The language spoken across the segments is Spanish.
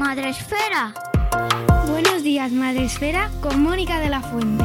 Madre Esfera. Buenos días, Madre Esfera, con Mónica de la Fuente.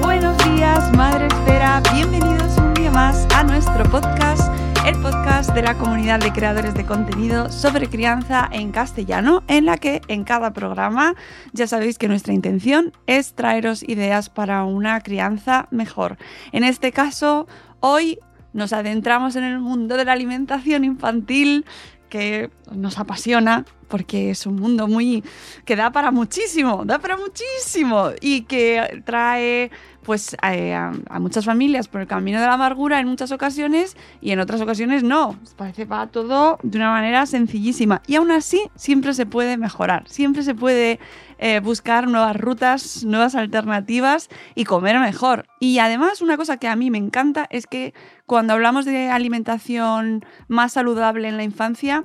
Buenos días, Madre Esfera. Bienvenidos un día más a nuestro podcast, el podcast de la comunidad de creadores de contenido sobre crianza en castellano, en la que en cada programa ya sabéis que nuestra intención es traeros ideas para una crianza mejor. En este caso, hoy nos adentramos en el mundo de la alimentación infantil que nos apasiona porque es un mundo muy que da para muchísimo, da para muchísimo y que trae pues eh, a, muchas familias por el camino de la amargura en muchas ocasiones y en otras ocasiones no. Parece va todo de una manera sencillísima y aún así siempre se puede mejorar, siempre se puede eh, buscar nuevas rutas, nuevas alternativas y comer mejor. Y además una cosa que a mí me encanta es que cuando hablamos de alimentación más saludable en la infancia,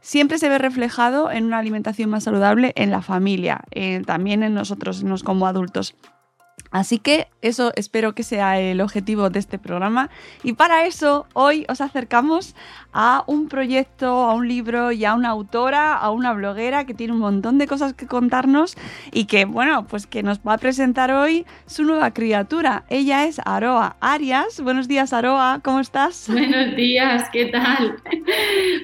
siempre se ve reflejado en una alimentación más saludable en la familia, eh, también en nosotros, en nosotros como adultos. Así que eso espero que sea el objetivo de este programa. Y para eso hoy os acercamos a un proyecto, a un libro y a una autora, a una bloguera que tiene un montón de cosas que contarnos y que, bueno, pues que nos va a presentar hoy su nueva criatura. Ella es Aroa Arias. Buenos días, Aroa, ¿cómo estás? Buenos días, ¿qué tal?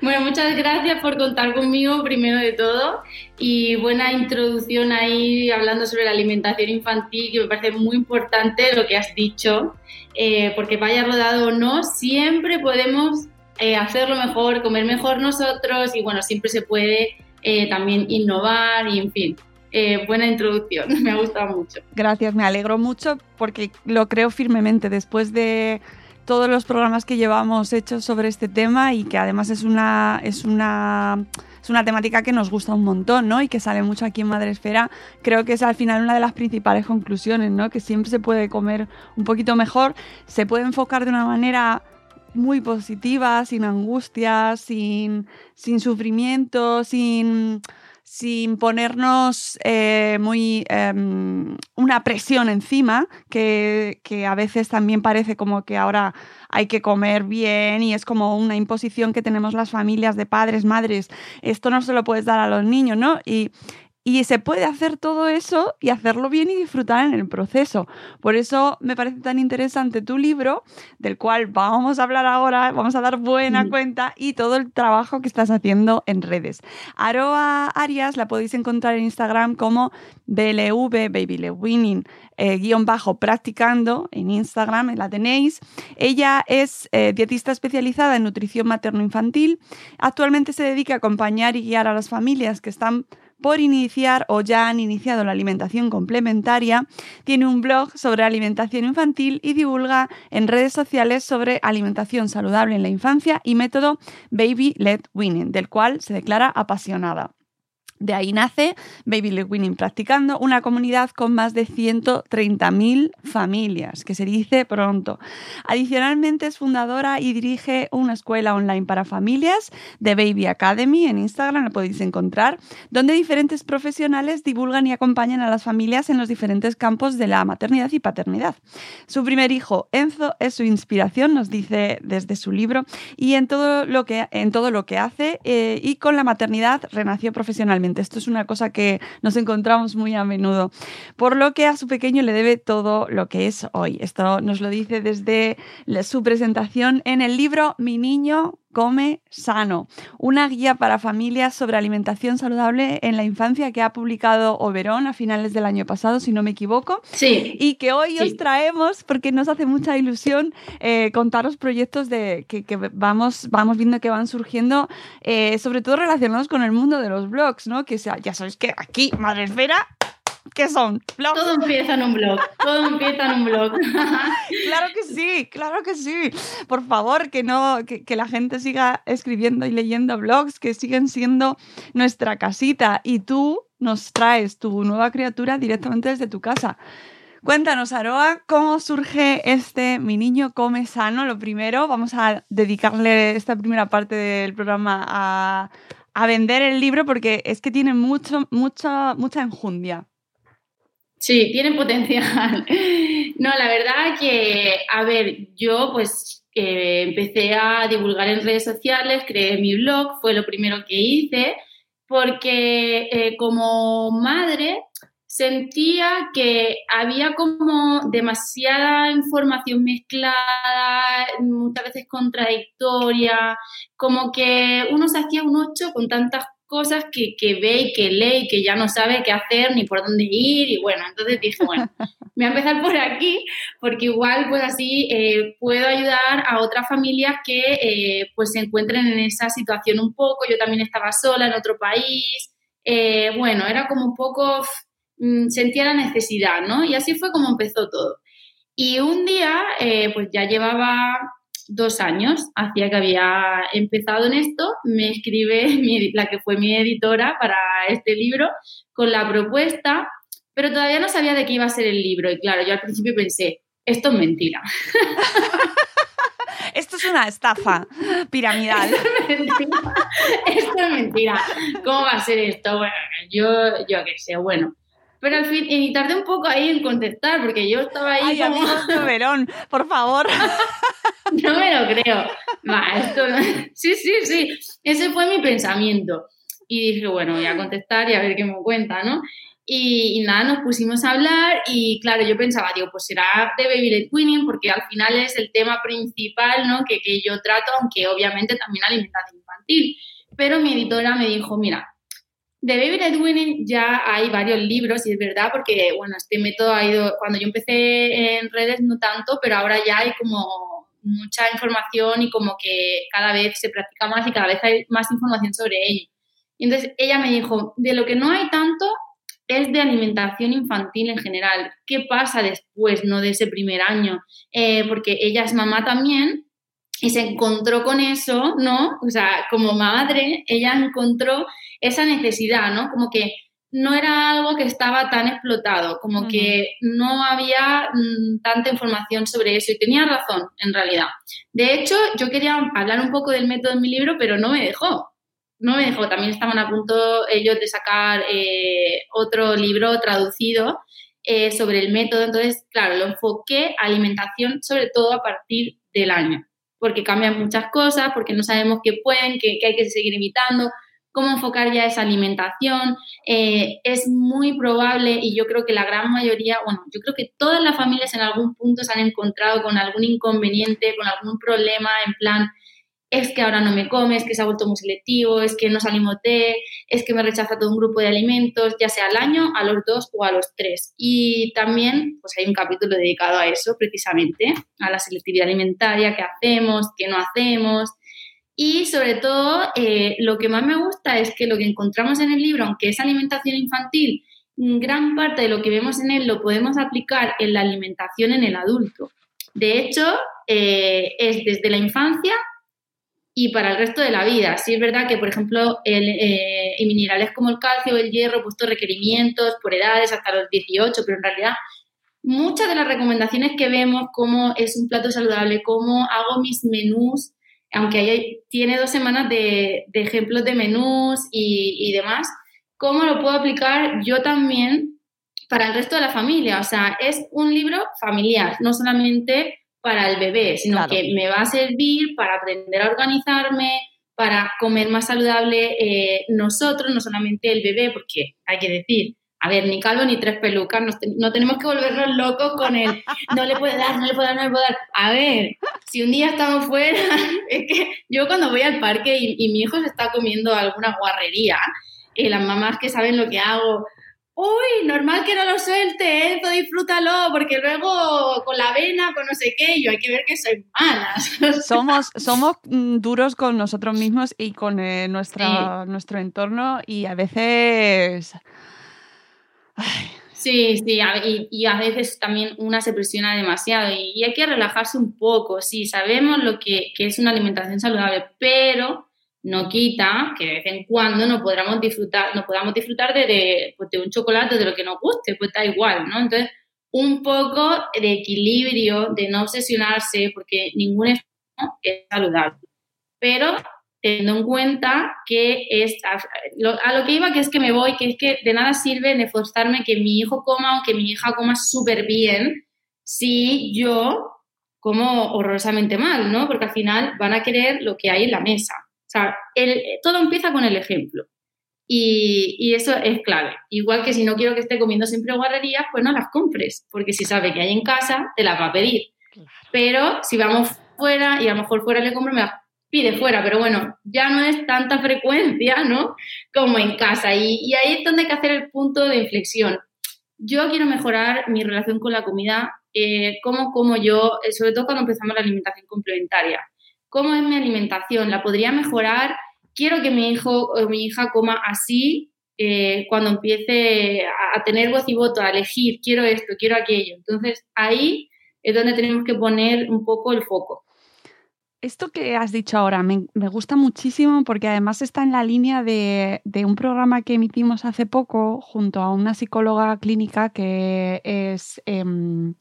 Bueno, muchas gracias por contar conmigo, primero de todo, y buena introducción ahí hablando sobre la alimentación infantil, que me parece muy importante lo que has dicho, eh, porque vaya rodado o no, siempre podemos eh, hacerlo mejor, comer mejor nosotros y bueno, siempre se puede eh, también innovar y en fin. buena introducción, me ha gustado mucho. Gracias, me alegro mucho porque lo creo firmemente después de todos los programas que llevamos hechos sobre este tema y que además es una, es una es una temática que nos gusta un montón, ¿no? Y que sale mucho aquí en Madresfera. Creo que es al final una de las principales conclusiones, ¿no? Que siempre se puede comer un poquito mejor, se puede enfocar de una manera muy positiva, sin angustia, sin, sin sufrimiento, sin sin ponernos eh, muy em, una presión encima, que, que, a veces también parece como que ahora hay que comer bien y es como una imposición que tenemos las familias de padres, madres. Esto no se lo puedes dar a los niños, ¿no? Y y se puede hacer todo eso y hacerlo bien y disfrutar en el proceso. Por eso me parece tan interesante tu libro, del cual vamos a hablar ahora, vamos a dar buena cuenta y todo el trabajo que estás haciendo en redes. Aroa Arias la podéis encontrar en Instagram como BLV, Baby Winning, eh, guion bajo practicando en Instagram, la tenéis. Ella es eh, dietista especializada en nutrición materno-infantil. Actualmente se dedica a acompañar y guiar a las familias que están por iniciar o ya han iniciado la alimentación complementaria, tiene un blog sobre alimentación infantil y divulga en redes sociales sobre alimentación saludable en la infancia y método Baby Led Winning, del cual se declara apasionada. De ahí nace Baby Led Practicando, una comunidad con más de 130.000 familias, que se dice pronto. Adicionalmente es fundadora y dirige una escuela online para familias de Baby Academy en Instagram, la podéis encontrar, donde diferentes profesionales divulgan y acompañan a las familias en los diferentes campos de la maternidad y paternidad. Su primer hijo, Enzo, es su inspiración, nos dice desde su libro, y en todo lo que, en todo lo que hace, eh, y con la maternidad renació profesionalmente esto es una cosa que nos encontramos muy a menudo. Por lo que a su pequeño le debe todo lo que es hoy. Esto nos lo dice desde su presentación en el libro Mi niño Come Sano, una guía para familias sobre alimentación saludable en la infancia que ha publicado Oberón a finales del año pasado, si no me equivoco. Sí. Y que hoy os traemos porque nos hace mucha ilusión eh, contaros proyectos de, que, vamos, vamos viendo que van surgiendo, eh, sobre todo relacionados con el mundo de los blogs, ¿no? Que sea, ya sabéis que aquí, Madre Esfera, ¿Qué son? Todo empieza en un blog. Todo empieza en un blog. claro que sí, claro que sí. Por favor, que no, que, que, la gente siga escribiendo y leyendo blogs, que siguen siendo nuestra casita. Y tú nos traes tu nueva criatura directamente desde tu casa. Cuéntanos, Aroa, ¿cómo surge este Mi Niño Come Sano? Lo primero, vamos a dedicarle esta primera parte del programa a, a vender el libro porque es que tiene mucho, mucha, mucha enjundia. Sí, tienen potencial. No, la verdad que, a ver, yo pues eh, empecé a divulgar en redes sociales, creé mi blog, fue lo primero que hice, porque eh, como madre sentía que había como demasiada información mezclada, muchas veces contradictoria, como que uno se hacía un ocho con tantas cosas que, que ve y que lee y que ya no sabe qué hacer ni por dónde ir y bueno, entonces dije, bueno, voy a empezar por aquí porque igual pues así eh, puedo ayudar a otras familias que eh, pues se encuentren en esa situación un poco, yo también estaba sola en otro país, eh, bueno, era como un poco Mm, sentía la necesidad, ¿no? Y así fue como empezó todo. Y un día, pues ya llevaba dos años, hacía que había empezado en esto, me escribe la que fue mi editora para este libro con la propuesta, pero todavía no sabía de qué iba a ser el libro. Y claro, yo al principio pensé, esto es mentira. Esto es una estafa piramidal. Esto es mentira. ¿Cómo va a ser esto? Bueno, yo, yo qué sé, bueno. Pero al fin, y tardé un poco ahí en contestar, porque yo estaba ahí Ay, como... de Verón, por favor. no me lo creo. Va, esto Sí, sí, sí. Ese fue mi pensamiento. Y dije, bueno, voy a contestar y a ver qué me cuenta, ¿no? Y, nada, nos pusimos a hablar y claro, yo pensaba, digo, pues será de Baby Led Winning porque al final es el tema principal, ¿no? Que, que yo trato, aunque obviamente también alimentación infantil. Pero mi editora me dijo, mira, de Baby Led Winning ya hay varios libros y es verdad porque, bueno, este método ha ido, cuando yo empecé en redes no tanto, pero ahora ya hay como mucha información y como que cada vez se practica más y cada vez hay más información sobre ello. Y entonces ella me dijo, de lo que no hay tanto es de alimentación infantil en general. ¿Qué pasa después, no de ese primer año? Eh, porque ella es mamá también y se encontró con eso, ¿no? O sea, como madre, ella encontró esa necesidad, ¿no? Como que no era algo que estaba tan explotado, como que no había mm, tanta información sobre eso y tenía razón, en realidad. De hecho, yo quería hablar un poco del método en mi libro, pero no me dejó. No me dejó. También estaban a punto ellos de sacar eh, otro libro traducido eh, sobre el método. Entonces, claro, lo enfoqué a alimentación, sobre todo a partir del año, porque cambian muchas cosas, porque no sabemos qué pueden, qué, qué hay que seguir evitando cómo enfocar ya esa alimentación. Eh, es muy probable y yo creo que la gran mayoría, bueno, yo creo que todas las familias en algún punto se han encontrado con algún inconveniente, con algún problema en plan, es que ahora no me come, es que se ha vuelto muy selectivo, es que no salimos de, es que me rechaza todo un grupo de alimentos, ya sea al año, a los dos o a los tres. Y también, pues hay un capítulo dedicado a eso, precisamente, a la selectividad alimentaria, qué hacemos, qué no hacemos, y sobre todo, eh, lo que más me gusta es que lo que encontramos en el libro, aunque es alimentación infantil, gran parte de lo que vemos en él lo podemos aplicar en la alimentación en el adulto. De hecho, eh, es desde la infancia y para el resto de la vida. Sí es verdad que, por ejemplo, el, eh, minerales como el calcio el hierro, puesto requerimientos por edades hasta los 18, pero en realidad muchas de las recomendaciones que vemos, como es un plato saludable, cómo hago mis menús, aunque tiene dos semanas de, ejemplos de menús y, demás, ¿cómo lo puedo aplicar yo también para el resto de la familia? O sea, es un libro familiar, no solamente para el bebé, sino que me va a servir para aprender a organizarme, para comer más saludable eh, nosotros, no solamente el bebé, porque hay que decir, a ver, ni calvo ni tres pelucas, no tenemos que volvernos locos con el no le puede dar, no le puede dar, no le puede dar. A ver, si un día estamos fuera, es que yo cuando voy al parque y, mi hijo se está comiendo alguna guarrería, y las mamás que saben lo que hago, uy, normal que no lo suelte, eso disfrútalo, porque luego con la vena, con no sé qué, yo hay que ver que soy mala. Somos, somos mm, duros con nosotros mismos y con eh, nuestra, nuestro entorno y a veces Sí, sí, y, a veces también una se presiona demasiado y, hay que relajarse un poco, sí, sabemos lo que, es una alimentación saludable, pero no quita que de vez en cuando no podamos disfrutar, no podamos disfrutar de, pues, de, un chocolate de lo que nos guste, pues da igual, ¿no? Entonces, un poco de equilibrio, de no obsesionarse, porque ningún es saludable. Pero teniendo en cuenta que es, a lo que iba que es que me voy, que es que de nada sirve de forzarme que mi hijo coma o que mi hija coma súper bien si yo como horrorosamente mal, ¿no? Porque al final van a querer lo que hay en la mesa. O sea, todo empieza con el ejemplo. Y, eso es clave. Igual que si no quiero que esté comiendo siempre guarrerías, pues no las compres, porque si sabe que hay en casa, te las va a pedir. Pero si vamos fuera y a lo mejor fuera le compro, me las pide fuera, pero bueno, ya no es tanta frecuencia, ¿no? Como en casa. Y, y ahí es donde hay que hacer el punto de inflexión. Yo quiero mejorar mi relación con la comida, eh, cómo como yo, eh, sobre todo cuando empezamos la alimentación complementaria. ¿Cómo es mi alimentación? ¿La podría mejorar? Quiero que mi hijo o mi hija coma así eh, cuando empiece a, tener voz y voto, a elegir, quiero esto, quiero aquello. Entonces ahí es donde tenemos que poner un poco el foco. Esto que has dicho ahora me, gusta muchísimo porque además está en la línea de, un programa que emitimos hace poco junto a una psicóloga clínica que es em,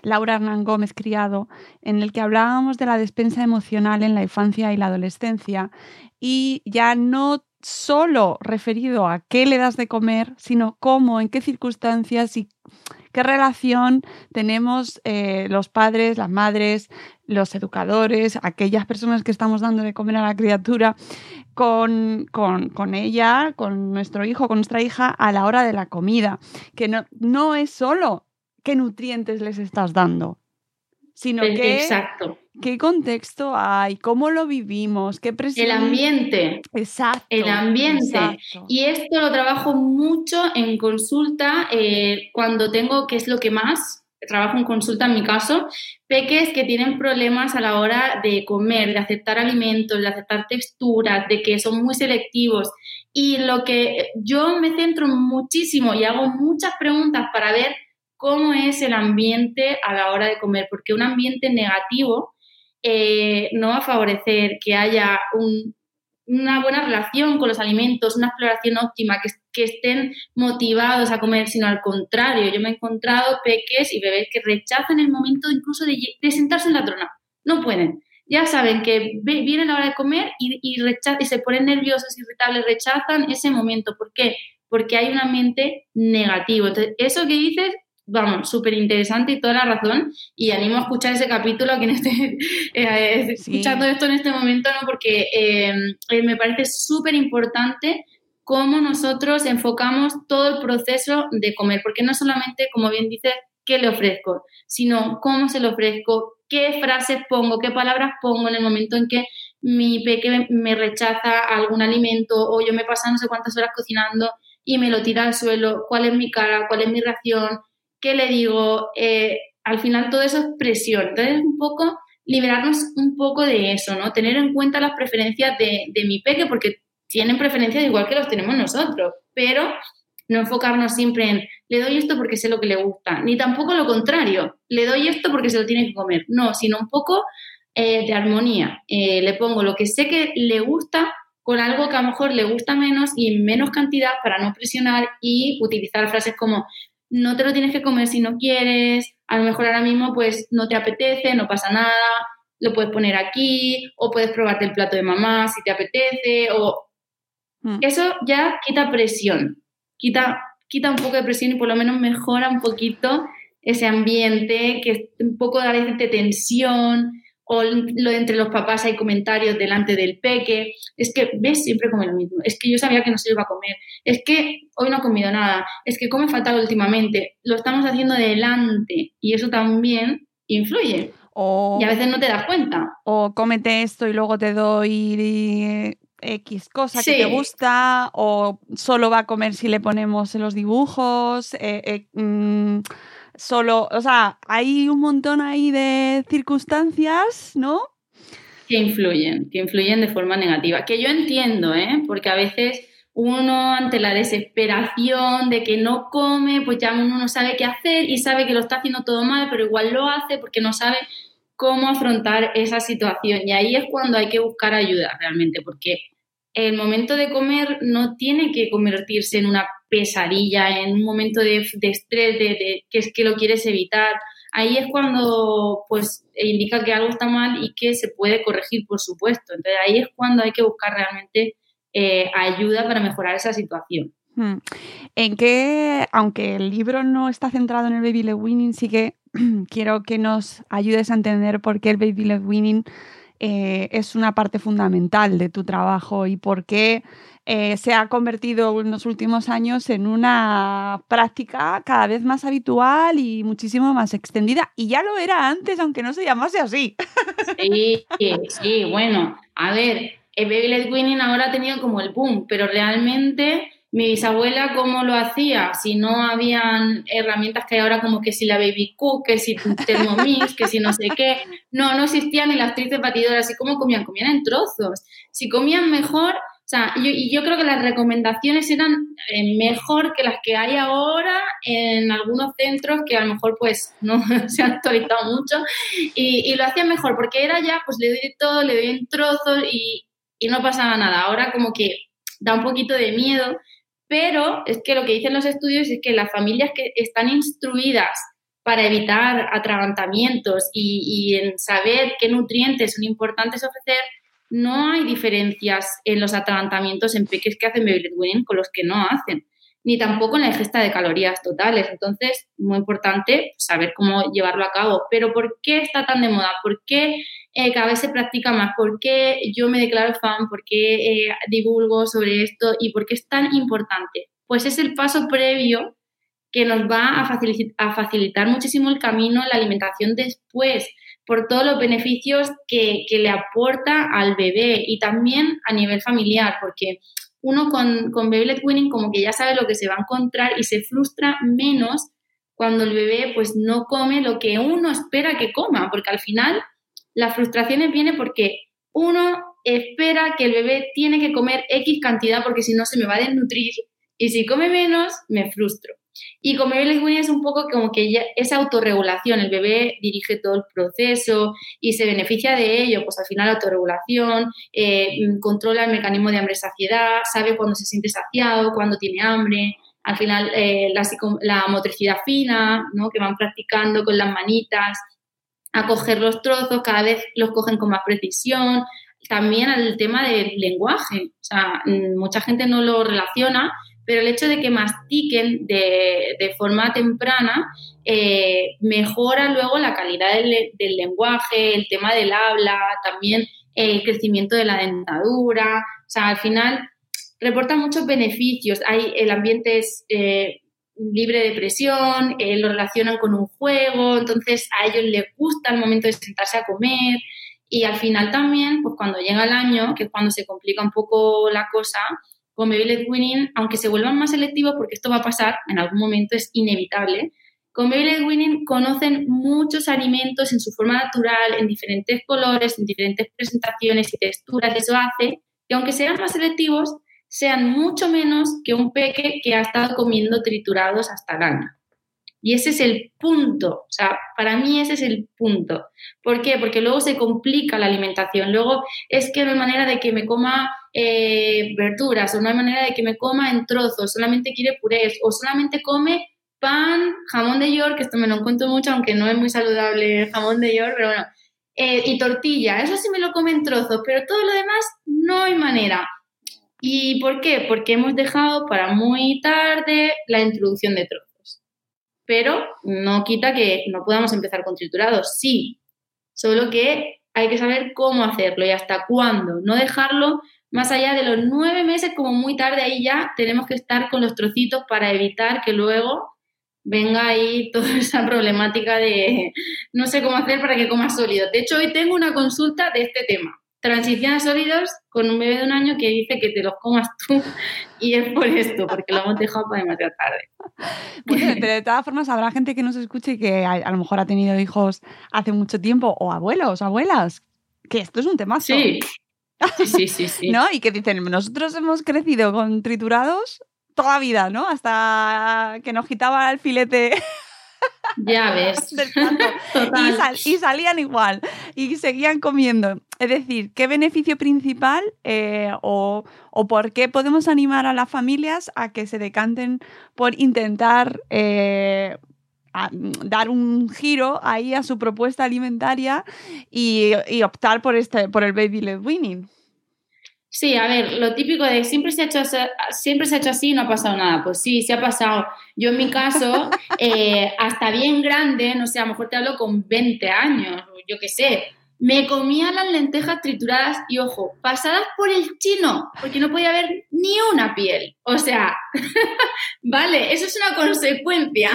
Laura Hernán Gómez Criado, en el que hablábamos de la despensa emocional en la infancia y la adolescencia. Y ya no solo referido a qué le das de comer, sino cómo, en qué circunstancias y qué relación tenemos eh, los padres, las madres, los educadores, aquellas personas que estamos dando de comer a la criatura, con, con, ella, con nuestro hijo, con nuestra hija a la hora de la comida, que no, no es solo qué nutrientes les estás dando, sino que Exacto. qué contexto hay, cómo lo vivimos, qué presión. El ambiente. Exacto. El ambiente. Y esto lo trabajo mucho en consulta eh, cuando tengo, que es lo que más, trabajo en consulta en mi caso, peques que tienen problemas a la hora de comer, de aceptar alimentos, de aceptar texturas, de que son muy selectivos. Y lo que yo me centro muchísimo y hago muchas preguntas para ver cómo es el ambiente a la hora de comer, porque un ambiente negativo eh, no va a favorecer que haya un, una buena relación con los alimentos, una exploración óptima, que, estén motivados a comer, sino al contrario. Yo me he encontrado peques y bebés que rechazan el momento incluso de, sentarse en la trona. No pueden. Ya saben que viene la hora de comer y, y, y se ponen nerviosos, irritables, rechazan ese momento. ¿Por qué? Porque hay un ambiente negativo. Entonces, eso que dices vamos, súper interesante y toda la razón. Y animo a escuchar ese capítulo a quien esté eh, escuchando esto en este momento, ¿no? porque eh, eh, me parece súper importante cómo nosotros enfocamos todo el proceso de comer, porque no solamente, como bien dices, qué le ofrezco, sino cómo se lo ofrezco, qué frases pongo, qué palabras pongo en el momento en que mi peque me rechaza algún alimento o yo me paso no sé cuántas horas cocinando y me lo tira al suelo, cuál es mi cara, cuál es mi reacción, ¿qué le digo? Eh, al final todo eso es presión. Entonces, un poco liberarnos un poco de eso, ¿no? Tener en cuenta las preferencias de, mi peque, porque tienen preferencias igual que los tenemos nosotros, pero no enfocarnos siempre en le doy esto porque sé lo que le gusta, ni tampoco lo contrario, le doy esto porque se lo tiene que comer, no, sino un poco eh, de armonía. Eh, le pongo lo que sé que le gusta con algo que a lo mejor le gusta menos y en menos cantidad para no presionar y utilizar frases como no te lo tienes que comer si no quieres, a lo mejor ahora mismo pues no te apetece, no pasa nada, lo puedes poner aquí o puedes probarte el plato de mamá si te apetece o... Mm. Eso ya quita presión, quita, quita un poco de presión y por lo menos mejora un poquito ese ambiente que es un poco a veces de tensión, o lo entre los papás hay comentarios delante del peque, es que ves siempre come lo mismo, es que yo sabía que no se iba a comer, es que hoy no ha comido nada, es que come fatal últimamente, lo estamos haciendo delante y eso también influye. y a veces no te das cuenta. O cómete esto y luego te doy X cosa que te gusta, o solo va a comer si le ponemos los dibujos. Eh, eh, mm, solo, o sea, hay un montón ahí de circunstancias, ¿no? Que influyen, que influyen de forma negativa. Que yo entiendo, ¿eh? Porque a veces uno ante la desesperación de que no come, pues ya uno no sabe qué hacer y sabe que lo está haciendo todo mal, pero igual lo hace porque no sabe cómo afrontar esa situación. Y ahí es cuando hay que buscar ayuda realmente, porque el momento de comer no tiene que convertirse en una pesadilla, en un momento de, estrés, de, que es que lo quieres evitar. Ahí es cuando pues indica que algo está mal y que se puede corregir, por supuesto. Entonces ahí es cuando hay que buscar realmente eh, ayuda para mejorar esa situación. Hmm. En que, aunque el libro no está centrado en el baby led winning, sí que quiero que nos ayudes a entender por qué el baby led winning eh, es una parte fundamental de tu trabajo y por qué eh, se ha convertido en los últimos años en una práctica cada vez más habitual y muchísimo más extendida. Y ya lo era antes, aunque no se llamase así. Sí, sí, bueno, a ver, el Baby Led ahora ha tenido como el boom, pero realmente mi bisabuela cómo lo hacía, si no habían herramientas que hay ahora como que si la Baby Cook, que si Thermomix, que si no sé qué, no, no existían ni las tristes batidoras, ¿y cómo comían? Comían en trozos. Si comían mejor, o sea, yo, y yo creo que las recomendaciones eran eh, mejor que las que hay ahora en algunos centros que a lo mejor pues no se han actualizado mucho y, y lo hacían mejor porque era ya, pues le doy todo, le doy en trozos y, y no pasaba nada. Ahora como que da un poquito de miedo pero es que lo que dicen los estudios es que las familias que están instruidas para evitar atragantamientos y, en saber qué nutrientes son importantes ofrecer, no hay diferencias en los atragantamientos en peques que hacen baby led con los que no hacen, ni tampoco en la ingesta de calorías totales. Entonces, muy importante saber cómo llevarlo a cabo. Pero ¿por qué está tan de moda? ¿Por qué eh, cada vez se practica más, por qué yo me declaro fan, por qué eh, divulgo sobre esto y por qué es tan importante. Pues es el paso previo que nos va a, a facilitar muchísimo el camino en la alimentación después, por todos los beneficios que, que, le aporta al bebé y también a nivel familiar, porque uno con, con Baby Led Winning como que ya sabe lo que se va a encontrar y se frustra menos cuando el bebé pues no come lo que uno espera que coma, porque al final las frustraciones vienen porque uno espera que el bebé tiene que comer X cantidad porque si no se me va a desnutrir y si come menos me frustro. Y comer el es un poco como que ya es autorregulación, el bebé dirige todo el proceso y se beneficia de ello, pues al final autorregulación, eh, controla el mecanismo de hambre-saciedad, sabe cuándo se siente saciado, cuándo tiene hambre, al final eh, la, la, motricidad fina, ¿no? que van practicando con las manitas, a coger los trozos, cada vez los cogen con más precisión. También al tema del lenguaje, o sea, mm, mucha gente no lo relaciona, pero el hecho de que mastiquen de, de forma temprana eh, mejora luego la calidad del, del, lenguaje, el tema del habla, también el crecimiento de la dentadura, o sea, al final reporta muchos beneficios. Hay, el ambiente es eh, libre de presión, eh, lo relacionan con un juego, entonces a ellos les gusta el momento de sentarse a comer y al final también, pues cuando llega el año, que es cuando se complica un poco la cosa, con Baby Winning, aunque se vuelvan más selectivos, porque esto va a pasar en algún momento, es inevitable, con Baby Winning conocen muchos alimentos en su forma natural, en diferentes colores, en diferentes presentaciones y texturas, eso hace que aunque sean más selectivos, sean mucho menos que un peque que ha estado comiendo triturados hasta el año. Y ese es el punto, o sea, para mí ese es el punto. ¿Por qué? Porque luego se complica la alimentación, luego es que no hay manera de que me coma eh, verduras, o no hay manera de que me coma en trozos, solamente quiere purés, o solamente come pan, jamón de york, esto me lo encuentro mucho, aunque no es muy saludable el jamón de york, pero bueno, eh, y tortilla, eso sí me lo come en trozos, pero todo lo demás no hay manera. ¿Y por qué? Porque hemos dejado para muy tarde la introducción de trozos. Pero no quita que no podamos empezar con triturados, sí, solo que hay que saber cómo hacerlo y hasta cuándo, no dejarlo más allá de los nueve meses, como muy tarde ahí ya tenemos que estar con los trocitos para evitar que luego venga ahí toda esa problemática de no sé cómo hacer para que comas sólido. De hecho, hoy tengo una consulta de este tema transición a sólidos con un bebé de un año que dice que te los comas tú y es por esto, porque lo hemos dejado para demasiado tarde. pero de todas formas habrá gente que nos escuche que a, lo mejor ha tenido hijos hace mucho tiempo o abuelos, abuelas, que esto es un tema Sí. Sí, sí, sí, ¿No? Y que dicen, nosotros hemos crecido con triturados toda la vida, ¿no? Hasta que nos quitaba el filete ya ves. Y, salían igual y seguían comiendo. Es decir, ¿qué beneficio principal eh, o, por qué podemos animar a las familias a que se decanten por intentar eh, dar un giro ahí a su propuesta alimentaria y, y optar por, este, por el baby led winning? Sí, a ver, lo típico de siempre se ha hecho, siempre se ha hecho así y no ha pasado nada. Pues sí, se ha pasado. Yo en mi caso, eh, hasta bien grande, no sé, a lo mejor te hablo con 20 años, yo qué sé, me comía las lentejas trituradas y, ojo, pasadas por el chino, porque no podía haber ni una piel. O sea, vale, eso es una consecuencia.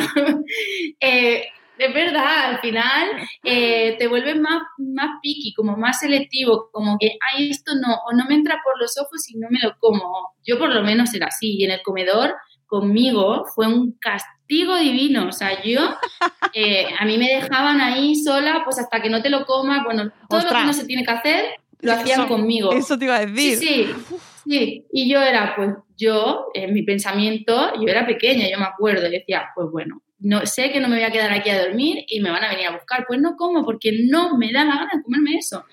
eh, es verdad, al final eh, te vuelves más, más picky, como más selectivo, como que, ay, esto no, o no me entra por los ojos y no me lo como. Yo por lo menos era así, y en el comedor conmigo fue un castigo divino, o sea, yo, eh, a mí me dejaban ahí sola, pues hasta que no te lo comas, bueno, todo lo que no se tiene que hacer, lo hacían conmigo. Eso te iba a decir. Sí, sí, sí, y yo era, pues yo, en mi pensamiento, yo era pequeña, yo me acuerdo, y decía, pues bueno, no, sé que no me voy a quedar aquí a dormir y me van a venir a buscar. Pues no como, porque no me da la gana de comerme eso.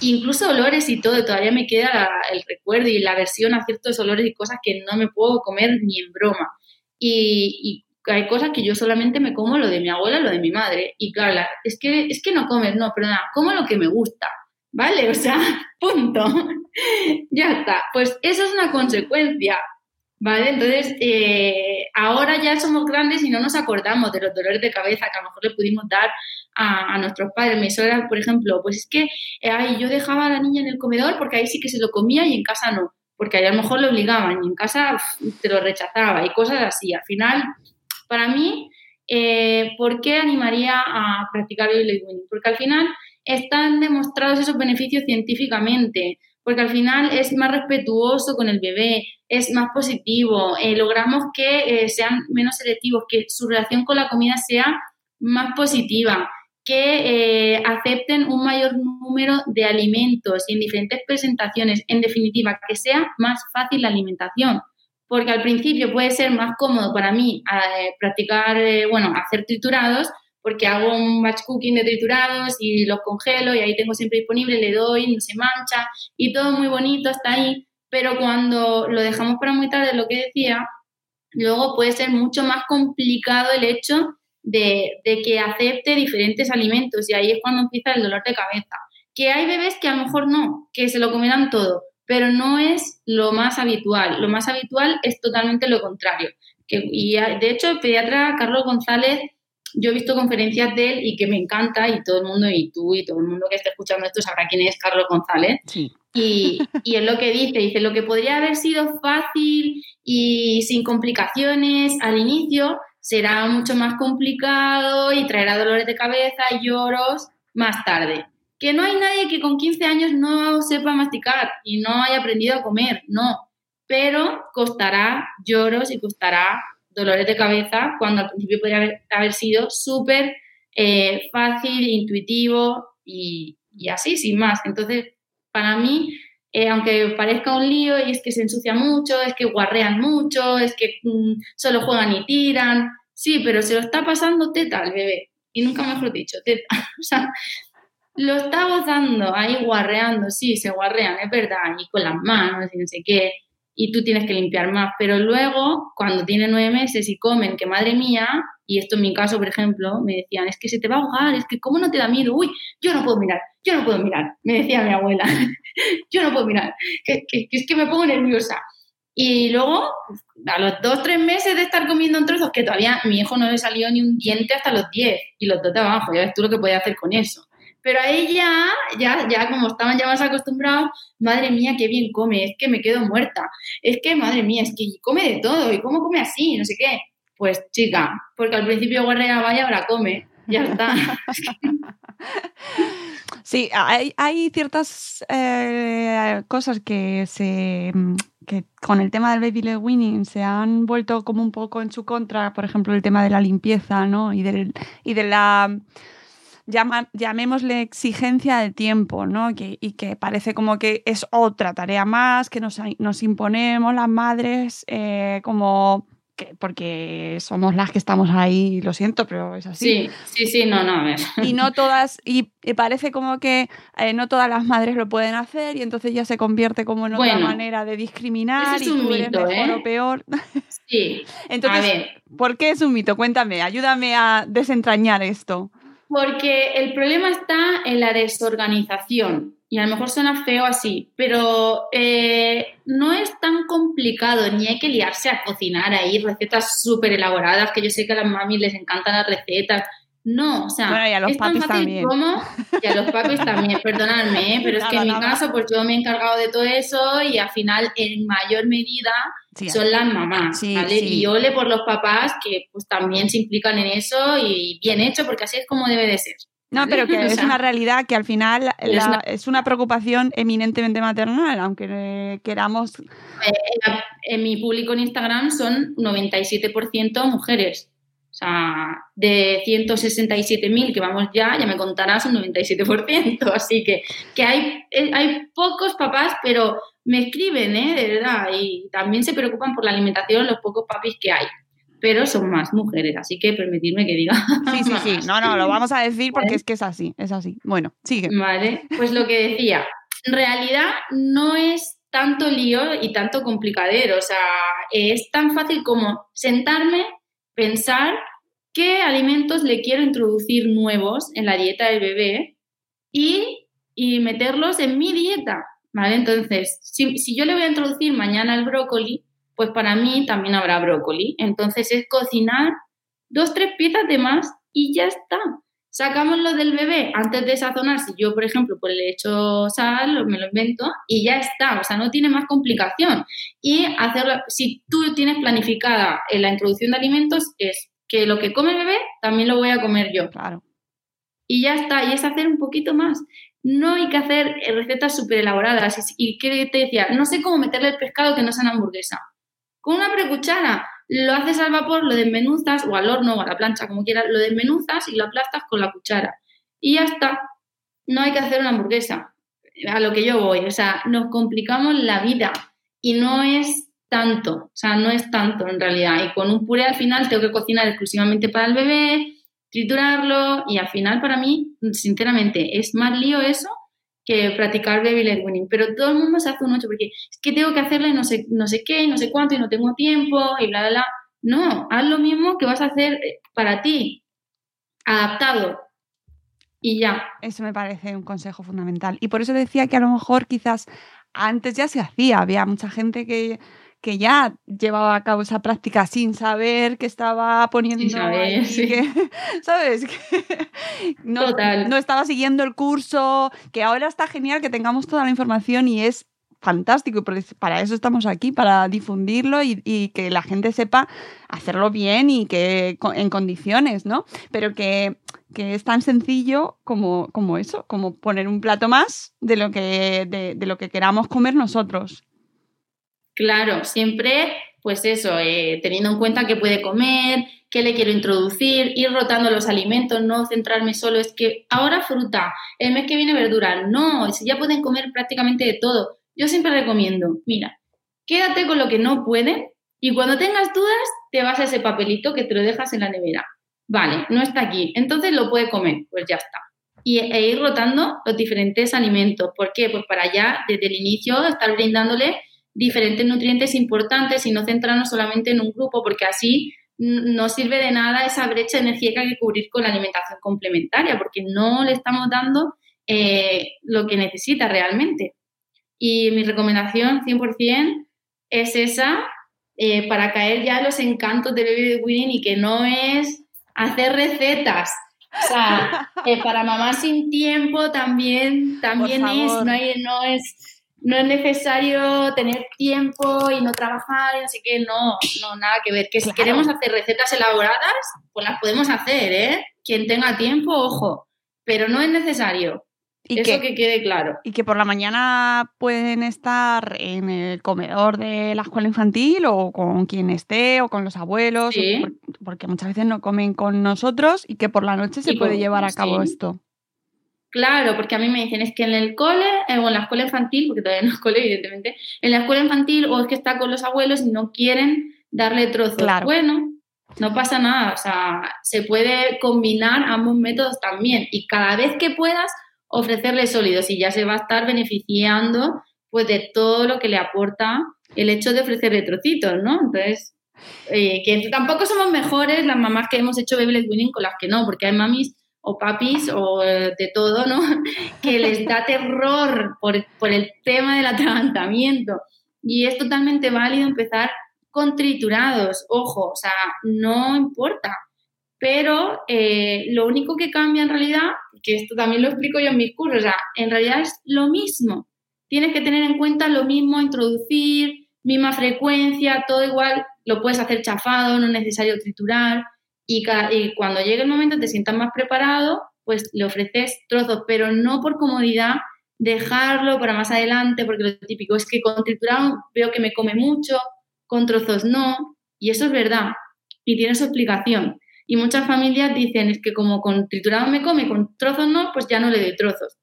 Incluso olores y todo, todavía me queda el recuerdo y la versión a ciertos olores y cosas que no me puedo comer ni en broma. Y, hay cosas que yo solamente me como lo de mi abuela, lo de mi madre. Y claro, es que, es que no comes, no, perdona, como lo que me gusta. ¿Vale? O sea, punto. ya está. Pues eso es una consecuencia. ¿Vale? Entonces, eh, ahora ya somos grandes y no nos acordamos de los dolores de cabeza que a lo mejor le pudimos dar a, nuestros padres. Mi suegra, por ejemplo, pues es que eh, yo dejaba a la niña en el comedor porque ahí sí que se lo comía y en casa no, porque ahí a lo mejor lo obligaban y en casa te lo rechazaba y cosas así. Al final, para mí, eh, ¿por qué animaría a practicar el winning? Porque al final están demostrados esos beneficios científicamente porque al final es más respetuoso con el bebé, es más positivo, eh, logramos que eh, sean menos selectivos, que su relación con la comida sea más positiva, que acepten un mayor número de alimentos y en diferentes presentaciones, en definitiva, que sea más fácil la alimentación. Porque al principio puede ser más cómodo para mí practicar, bueno, hacer triturados, porque hago un batch cooking de triturados y los congelo y ahí tengo siempre disponible, le doy, no se mancha y todo muy bonito hasta ahí, pero cuando lo dejamos para muy tarde, lo que decía, luego puede ser mucho más complicado el hecho de, de que acepte diferentes alimentos y ahí es cuando empieza el dolor de cabeza. Que hay bebés que a lo mejor no, que se lo comerán todo, pero no es lo más habitual. Lo más habitual es totalmente lo contrario. Que, y de hecho, el pediatra Carlos González yo he visto conferencias de él y que me encanta y todo el mundo, y tú y todo el mundo que esté escuchando esto sabrá quién es Carlos González. Y, y es lo que dice, dice, lo que podría haber sido fácil y sin complicaciones al inicio será mucho más complicado y traerá dolores de cabeza y lloros más tarde. Que no hay nadie que con 15 años no sepa masticar y no haya aprendido a comer, no. Pero costará lloros y costará dolores de cabeza cuando al principio podría haber, sido súper eh, fácil, intuitivo y, así, sin más. Entonces, para mí, eh, aunque parezca un lío y es que se ensucia mucho, es que guarrean mucho, es que mm, solo juegan y tiran, sí, pero se lo está pasando teta al bebé. Y nunca mejor dicho, teta. o sea, lo está gozando ahí guarreando, sí, se guarrean, es verdad, y con las manos y no sé qué y tú tienes que limpiar más. Pero luego, cuando tiene nueve meses y comen, que madre mía, y esto en mi caso, por ejemplo, me decían, es que se te va a ahogar, es que cómo no te da miedo, uy, yo no puedo mirar, yo no puedo mirar, me decía mi abuela, yo no puedo mirar, que, es que me pongo nerviosa. Y luego, a los dos, tres meses de estar comiendo en trozos, que todavía mi hijo no le salió ni un diente hasta los diez, y los dos de abajo, ya ves tú lo que podía hacer con eso. Pero a ella, ya, ya como estaban ya más acostumbrados, madre mía, qué bien come, es que me quedo muerta. Es que, madre mía, es que come de todo, ¿y cómo come así? No sé qué. Pues chica, porque al principio guarrea vaya, ahora come, ya está. Sí, hay, hay ciertas eh, cosas que se que con el tema del baby led winning se han vuelto como un poco en su contra, por ejemplo, el tema de la limpieza, ¿no? Y, del, y de la llamémosle exigencia de tiempo, ¿no? y que parece como que es otra tarea más que nos, nos imponemos las madres eh, como que, porque somos las que estamos ahí, lo siento, pero es así. Sí, sí, sí, no, no, a ver. Y no todas, y, parece como que eh, no todas las madres lo pueden hacer y entonces ya se convierte como en otra manera de discriminar es y un mito, mejor ¿eh? o peor. Sí. entonces, a ver. ¿por qué es un mito? Cuéntame, ayúdame a desentrañar esto. Porque el problema está en la desorganización. Y a lo mejor suena feo así, pero eh, no es tan complicado, ni hay que liarse a cocinar ahí recetas súper elaboradas, que yo sé que a las mamis les encantan las recetas. No, o sea, bueno, y a los es tan papis fácil también. como. Y a los papis también, perdonadme, ¿eh? pero es que en mi nada. caso, pues yo me he encargado de todo eso y al final, en mayor medida, Sí, son las mamás, Sí, ¿vale? sí. Y ole por los papás que pues también se implican en eso y bien hecho, porque así es como debe de ser. No, pero que O es una realidad que al final es la- una- es una preocupación eminentemente maternal, aunque eh, queramos. en, la- en mi público en Instagram son 97% mujeres. O sea, de 167.000 que vamos ya, ya me contarás un 97%. Así que, que hay, eh, hay pocos papás, pero me escriben, ¿eh? De verdad. Y también se preocupan por la alimentación los pocos papis que hay. Pero son más mujeres, así que permitidme que diga. Sí, sí, sí. No, no, lo vamos a decir porque Vale. es que es así, es así. Bueno, sigue. Vale, pues lo que decía, en realidad no es tanto lío y tanto complicadero, o sea, es tan fácil como sentarme, pensar qué alimentos le quiero introducir nuevos en la dieta del bebé y, y meterlos en mi dieta, ¿vale? Entonces, si, si yo le voy a introducir mañana el brócoli, pues para mí también habrá brócoli. Entonces es cocinar dos, tres piezas de más y ya está sacamos lo del bebé antes de sazonar, si yo, por ejemplo, pues le echo sal, me lo invento, y ya está, o sea, no tiene más complicación. Y hacerlo, si tú tienes planificada eh, la introducción de alimentos, es que lo que come el bebé también lo voy a comer yo. Claro. Y ya está, y es hacer un poquito más. No hay que hacer eh, recetas súper elaboradas. Y, ¿qué te decía? No sé cómo meterle el pescado que no sea una hamburguesa. Con una precuchara, lo haces al vapor, lo desmenuzas, o al horno, o a la plancha, como quieras, lo desmenuzas y lo aplastas con la cuchara. Y ya está. No hay que hacer una hamburguesa. A lo que yo voy. O sea, nos complicamos la vida. Y no es tanto. O sea, no es tanto en realidad. Y con un puré al final tengo que cocinar exclusivamente para el bebé, triturarlo. Y al final, para mí, sinceramente, es más lío eso que practicar baby led weaning, pero todo el mundo se hace un 8 porque es que tengo que hacerle no sé, no sé qué, no sé cuánto y no tengo tiempo y bla, bla, bla. No, haz lo mismo que vas a hacer eh, para ti, adaptado. Y ya. Eso me parece un consejo fundamental. Y por eso decía que a lo mejor quizás antes ya se hacía. Había mucha gente que, que ya llevaba a cabo esa práctica sin saber que estaba poniendo saber, ahí sí. que- ¿sabes? Que no, Total. no estaba siguiendo el curso, que ahora está genial que tengamos toda la información y es fantástico y para eso estamos aquí, para difundirlo y, y que la gente sepa hacerlo bien y que en condiciones, ¿no? Pero que, que es tan sencillo como, como eso, como poner un plato más de lo que, de, de lo que queramos comer nosotros. Claro, siempre, pues eso, eh, teniendo en cuenta qué puede comer, qué le quiero introducir, ir rotando los alimentos, no centrarme solo, es que ahora fruta, el mes que viene verdura, no, si ya pueden comer prácticamente de todo. Yo siempre recomiendo, mira, quédate con lo que no pueden y cuando tengas dudas te vas a ese papelito que te lo dejas en la nevera. Vale, no está aquí, entonces lo puede comer, pues ya está. Y, e ir rotando los diferentes alimentos. ¿Por qué? Pues para ya desde el inicio estar brindándole diferentes nutrientes importantes y no centrarnos solamente en un grupo, porque así no sirve de nada esa brecha energía que hay que cubrir con la alimentación complementaria, porque no le estamos dando eh, lo que necesita realmente. Y mi recomendación 100% es esa, eh, para caer ya en los encantos de Baby Winning y que no es hacer recetas. O sea, eh, para mamás sin tiempo también, también es, no, hay- no es, no es necesario tener tiempo y no trabajar, y así que no, no, nada que ver. Que si Claro. queremos hacer recetas elaboradas, pues las podemos hacer, ¿eh? Quien tenga tiempo, ojo, pero no es necesario. Y Eso que, que quede claro. y que por la mañana pueden estar en el comedor de la escuela infantil o con quien esté o con los abuelos, Sí. porque muchas veces no comen con nosotros y que por la noche se Y puede con- llevar a cabo sí. esto. Claro, porque a mí me dicen es que en el cole eh, o en la escuela infantil, porque todavía no es cole, evidentemente, en la escuela infantil o es que está con los abuelos y no quieren darle trozos. Claro. Bueno, no pasa nada, o sea, se puede combinar ambos métodos también y cada vez que puedas ofrecerle sólidos y ya se va a estar beneficiando pues de todo lo que le aporta el hecho de ofrecerle trocitos, ¿no? Entonces, eh, que tampoco somos mejores las mamás que hemos hecho baby led weaning con las que no, porque hay mamis o papis o eh, de todo, ¿no? que les da terror por, por el tema del atragantamiento. Y es totalmente válido empezar con triturados, ojo, o sea, no importa. pero eh, lo único que cambia en realidad, que esto también lo explico yo en mis cursos, o sea, en realidad es lo mismo. Tienes que tener en cuenta lo mismo, introducir, misma frecuencia, todo igual, lo puedes hacer chafado, no es necesario triturar, y, cuando llegue el momento te sientas más preparado, pues le ofreces trozos, pero no por comodidad dejarlo para más adelante, porque lo típico es que con triturado veo que me come mucho, con trozos no, y eso es verdad, y tiene su explicación. Y muchas familias dicen, es que como con triturado me come, con trozos no, pues ya no le doy trozos.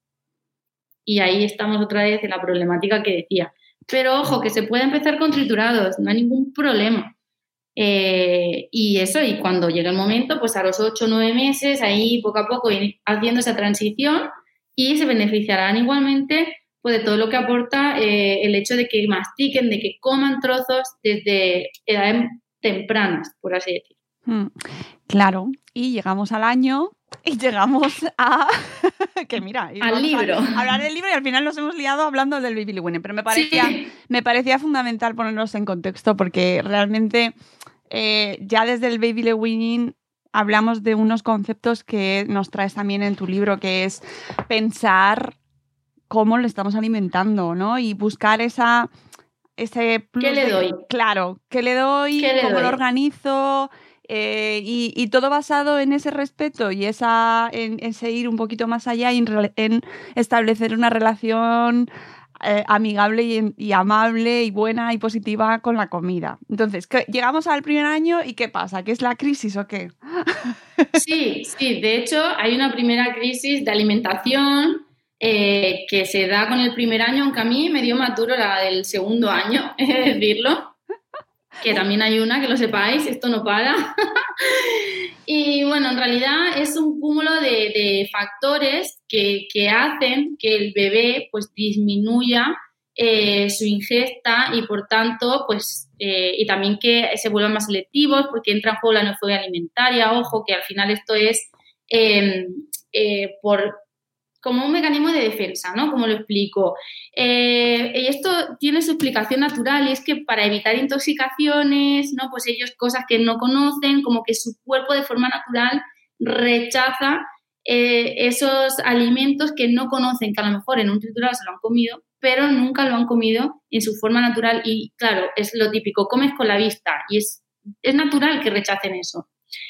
Y ahí estamos otra vez en la problemática que decía. Pero ojo, que se puede empezar con triturados, no hay ningún problema. Eh, y eso, y cuando llegue el momento, pues a los 8 o 9 meses, ahí poco a poco haciendo esa transición y se beneficiarán igualmente pues, de todo lo que aporta eh, el hecho de que mastiquen, de que coman trozos desde edades tempranas, por así decirlo. Hmm, claro, y llegamos al año y llegamos a. que mira, al libro. hablar del libro y al final nos hemos liado hablando del Baby Winnie, pero me parecía, me parecía fundamental ponernos en contexto porque realmente eh, ya desde el Baby Winning hablamos de unos conceptos que nos traes también en tu libro, que es pensar cómo le estamos alimentando, ¿no? Y buscar esa. Ese ¿Qué le doy? claro, ¿qué le doy? ¿Cómo lo organizo? Eh, y, todo basado en ese respeto y esa, en, ese ir un poquito más allá y en, establecer una relación eh, amigable y, amable y buena y positiva con la comida. Entonces, llegamos al primer año y ¿qué pasa? ¿Qué es la crisis o qué? Sí, sí, de hecho hay una primera crisis de alimentación eh, que se da con el primer año, aunque a mí me dio más duro la del segundo año, es decirlo que también hay una, que lo sepáis, esto no para. y bueno, en realidad es un cúmulo de, factores que, hacen que el bebé pues disminuya eh, su ingesta y por tanto, pues, eh, y también que se vuelvan más selectivos porque entra en juego la neofobia alimentaria. Ojo, que al final esto es eh, por como un mecanismo de defensa, ¿no? Como lo explico. Eh, y esto tiene su explicación natural y es que para evitar intoxicaciones, ¿no? Pues ellos cosas que no conocen, como que su cuerpo de forma natural rechaza eh, esos alimentos que no conocen, que a lo mejor en un triturado se lo han comido, pero nunca lo han comido en su forma natural y claro, es lo típico, comes con la vista y es, es natural que rechacen eso.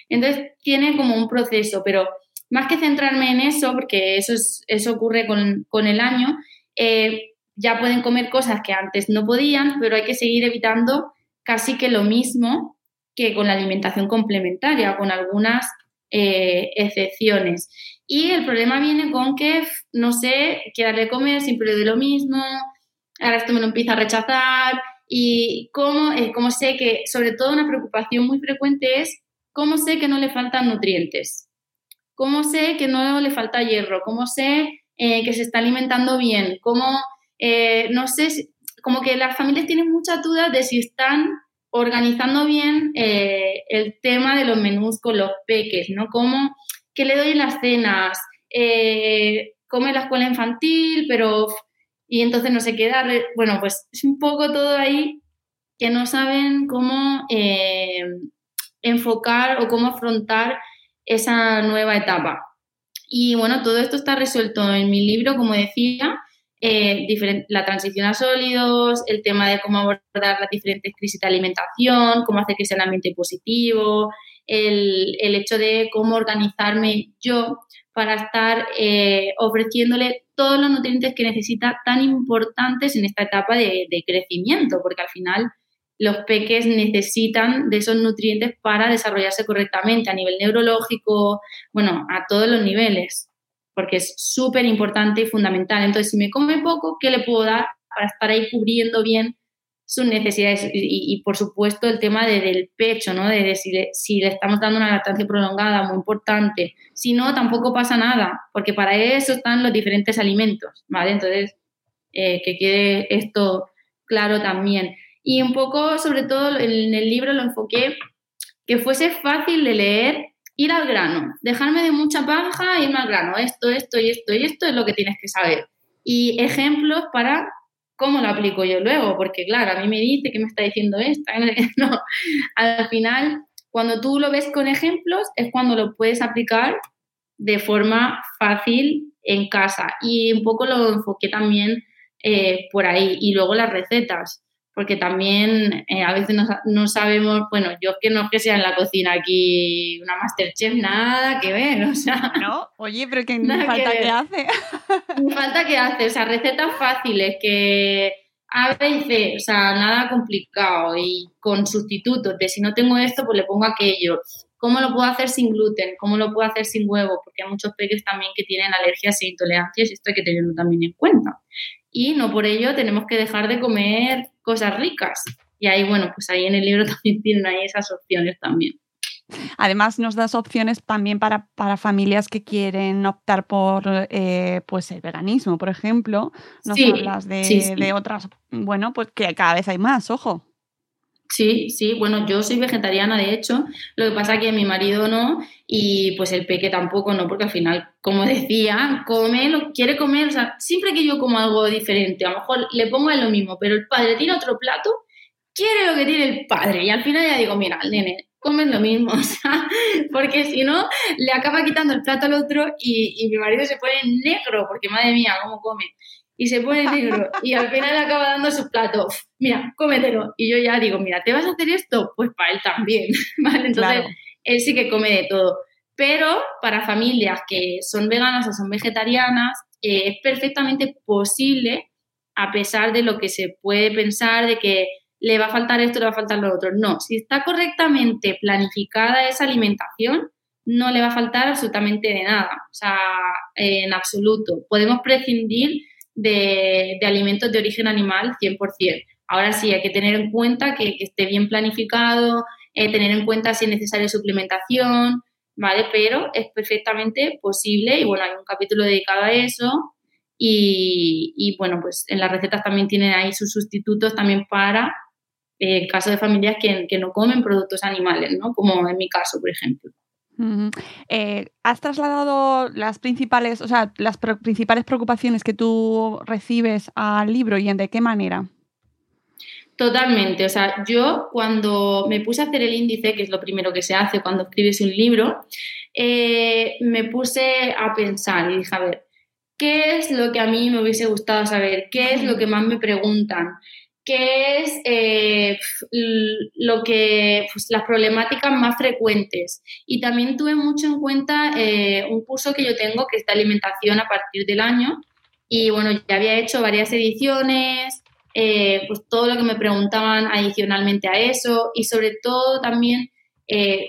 Entonces tiene como un proceso, pero más que centrarme en eso, porque eso, es, eso ocurre con, el año, eh, ya pueden comer cosas que antes no podían, pero hay que seguir evitando casi que lo mismo que con la alimentación complementaria, con algunas eh, excepciones. Y el problema viene con que, no sé, qué darle comer, siempre de lo mismo, ahora esto me lo empieza a rechazar, y cómo, eh, cómo sé que, sobre todo una preocupación muy frecuente es cómo sé que no le faltan nutrientes. ¿Cómo sé que no le falta hierro? ¿Cómo sé eh, que se está alimentando bien? ¿Cómo, eh, no sé, como que las familias tienen muchas dudas de si están organizando bien eh, el tema de los menús con los peques, ¿no? ¿Cómo, qué le doy en las cenas? come la escuela infantil, pero... Y entonces no sé qué darle. Bueno, pues es un poco todo ahí que no saben cómo enfocar o cómo afrontar esa nueva etapa. Y bueno, todo esto está resuelto en mi libro, como decía, eh, la transición a sólidos, el tema de cómo abordar las diferentes crisis de alimentación, cómo hacer que sea un ambiente positivo, el, hecho de cómo organizarme yo para estar eh, ofreciéndole todos los nutrientes que necesita tan importantes en esta etapa de, de crecimiento, porque al final los peques necesitan de esos nutrientes para desarrollarse correctamente a nivel neurológico, bueno, a todos los niveles, porque es súper importante y fundamental. Entonces, si me come poco, ¿qué le puedo dar para estar ahí cubriendo bien sus necesidades? Y, por supuesto, el tema del pecho, ¿no? De, si, le, estamos dando una lactancia prolongada, muy importante. Si no, tampoco pasa nada, porque para eso están los diferentes alimentos, ¿vale? Entonces, eh, que quede esto claro también. Y un poco, sobre todo en el libro lo enfoqué que fuese fácil de leer, ir al grano, dejarme de mucha paja, irme al grano, esto, esto y esto y esto es lo que tienes que saber. Y ejemplos para cómo lo aplico yo luego, porque claro, a mí me dice que me está diciendo esto, no, al final cuando tú lo ves con ejemplos es cuando lo puedes aplicar de forma fácil en casa. Y un poco lo enfoqué también eh, por ahí. Y luego las recetas porque también eh, a veces no, sabemos, bueno, yo que no es que sea en la cocina aquí una Masterchef, nada que ver, o sea... No, oye, pero que falta que, hace. falta que hace, o sea, recetas fáciles que a veces, o sea, nada complicado y con sustitutos de si no tengo esto, pues le pongo aquello. ¿Cómo lo puedo hacer sin gluten? ¿Cómo lo puedo hacer sin huevo? Porque hay muchos peques también que tienen alergias e intolerancias y esto hay que tenerlo también en cuenta. Y no por ello tenemos que dejar de comer cosas ricas. Y ahí, bueno, pues ahí en el libro también tienen ahí esas opciones también. Además, nos das opciones también para, para familias que quieren optar por eh, pues el veganismo, por ejemplo. Nos hablas de, de, otras, bueno, pues que cada vez hay más, ojo. Sí, sí, bueno, yo soy vegetariana de hecho, lo que pasa es que mi marido no y pues el peque tampoco no, porque al final, como decía, come, lo quiere comer, o sea, siempre que yo como algo diferente, a lo mejor le pongo lo mismo, pero el padre tiene otro plato, quiere lo que tiene el padre y al final ya digo, mira, nene, comes lo mismo, o sea, porque si no, le acaba quitando el plato al otro y, y mi marido se pone negro, porque madre mía, ¿cómo come? Y se pone negro y al final acaba dando su plato. Mira, cómetelo. Y yo ya digo, mira, ¿te vas a hacer esto? Pues para él también. ¿vale? Entonces, él sí que come de todo. Pero para familias que son veganas o son vegetarianas, eh, es perfectamente posible, a pesar de lo que se puede pensar de que le va a faltar esto, le va a faltar lo otro. No, si está correctamente planificada esa alimentación, no le va a faltar absolutamente de nada, o sea, en absoluto. Podemos prescindir de, alimentos de origen animal 100%. Ahora sí, hay que tener en cuenta que, esté bien planificado, eh, tener en cuenta si es necesaria suplementación, ¿vale? Pero es perfectamente posible y bueno, hay un capítulo dedicado a eso y, bueno, pues en las recetas también tienen ahí sus sustitutos también para el eh, caso de familias que, que no comen productos animales, ¿no? Como en mi caso, por ejemplo. Eh, ¿Has trasladado las principales, o sea, las principales preocupaciones que tú recibes al libro y en de qué manera? Totalmente. O sea, yo cuando me puse a hacer el índice, que es lo primero que se hace cuando escribes un libro, eh, me puse a pensar y dije, a ver, ¿qué es lo que a mí me hubiese gustado saber? ¿Qué es lo que más me preguntan? Qué es eh, lo que pues, las problemáticas más frecuentes. Y también tuve mucho en cuenta eh, un curso que yo tengo que es de alimentación a partir del año. Y bueno, ya había hecho varias ediciones, eh, pues todo lo que me preguntaban adicionalmente a eso y sobre todo también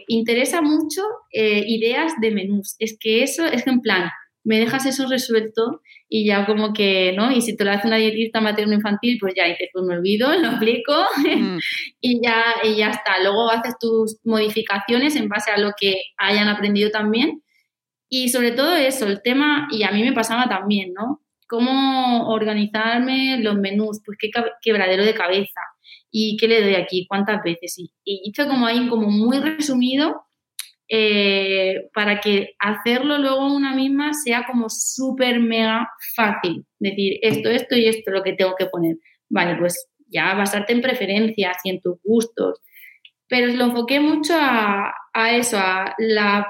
interesa mucho ideas de menús. Es que eso es en plan, me dejas eso resuelto y ya como que, ¿no? Y si te lo hace una dietista materno-infantil, pues ya dices, pues me olvido, lo aplico mm. y, ya, y ya está. Luego haces tus modificaciones en base a lo que hayan aprendido también. Y sobre todo eso, el tema, y a mí me pasaba también, ¿no? Cómo organizarme los menús, pues qué quebradero de cabeza y qué le doy aquí, cuántas veces. Y, y hice como ahí como muy resumido eh, para que hacerlo luego una misma sea como súper mega fácil. Decir, esto, esto y esto es lo que tengo que poner. Vale, pues ya basarte en preferencias y en tus gustos. Pero lo enfoqué mucho a, eso, a las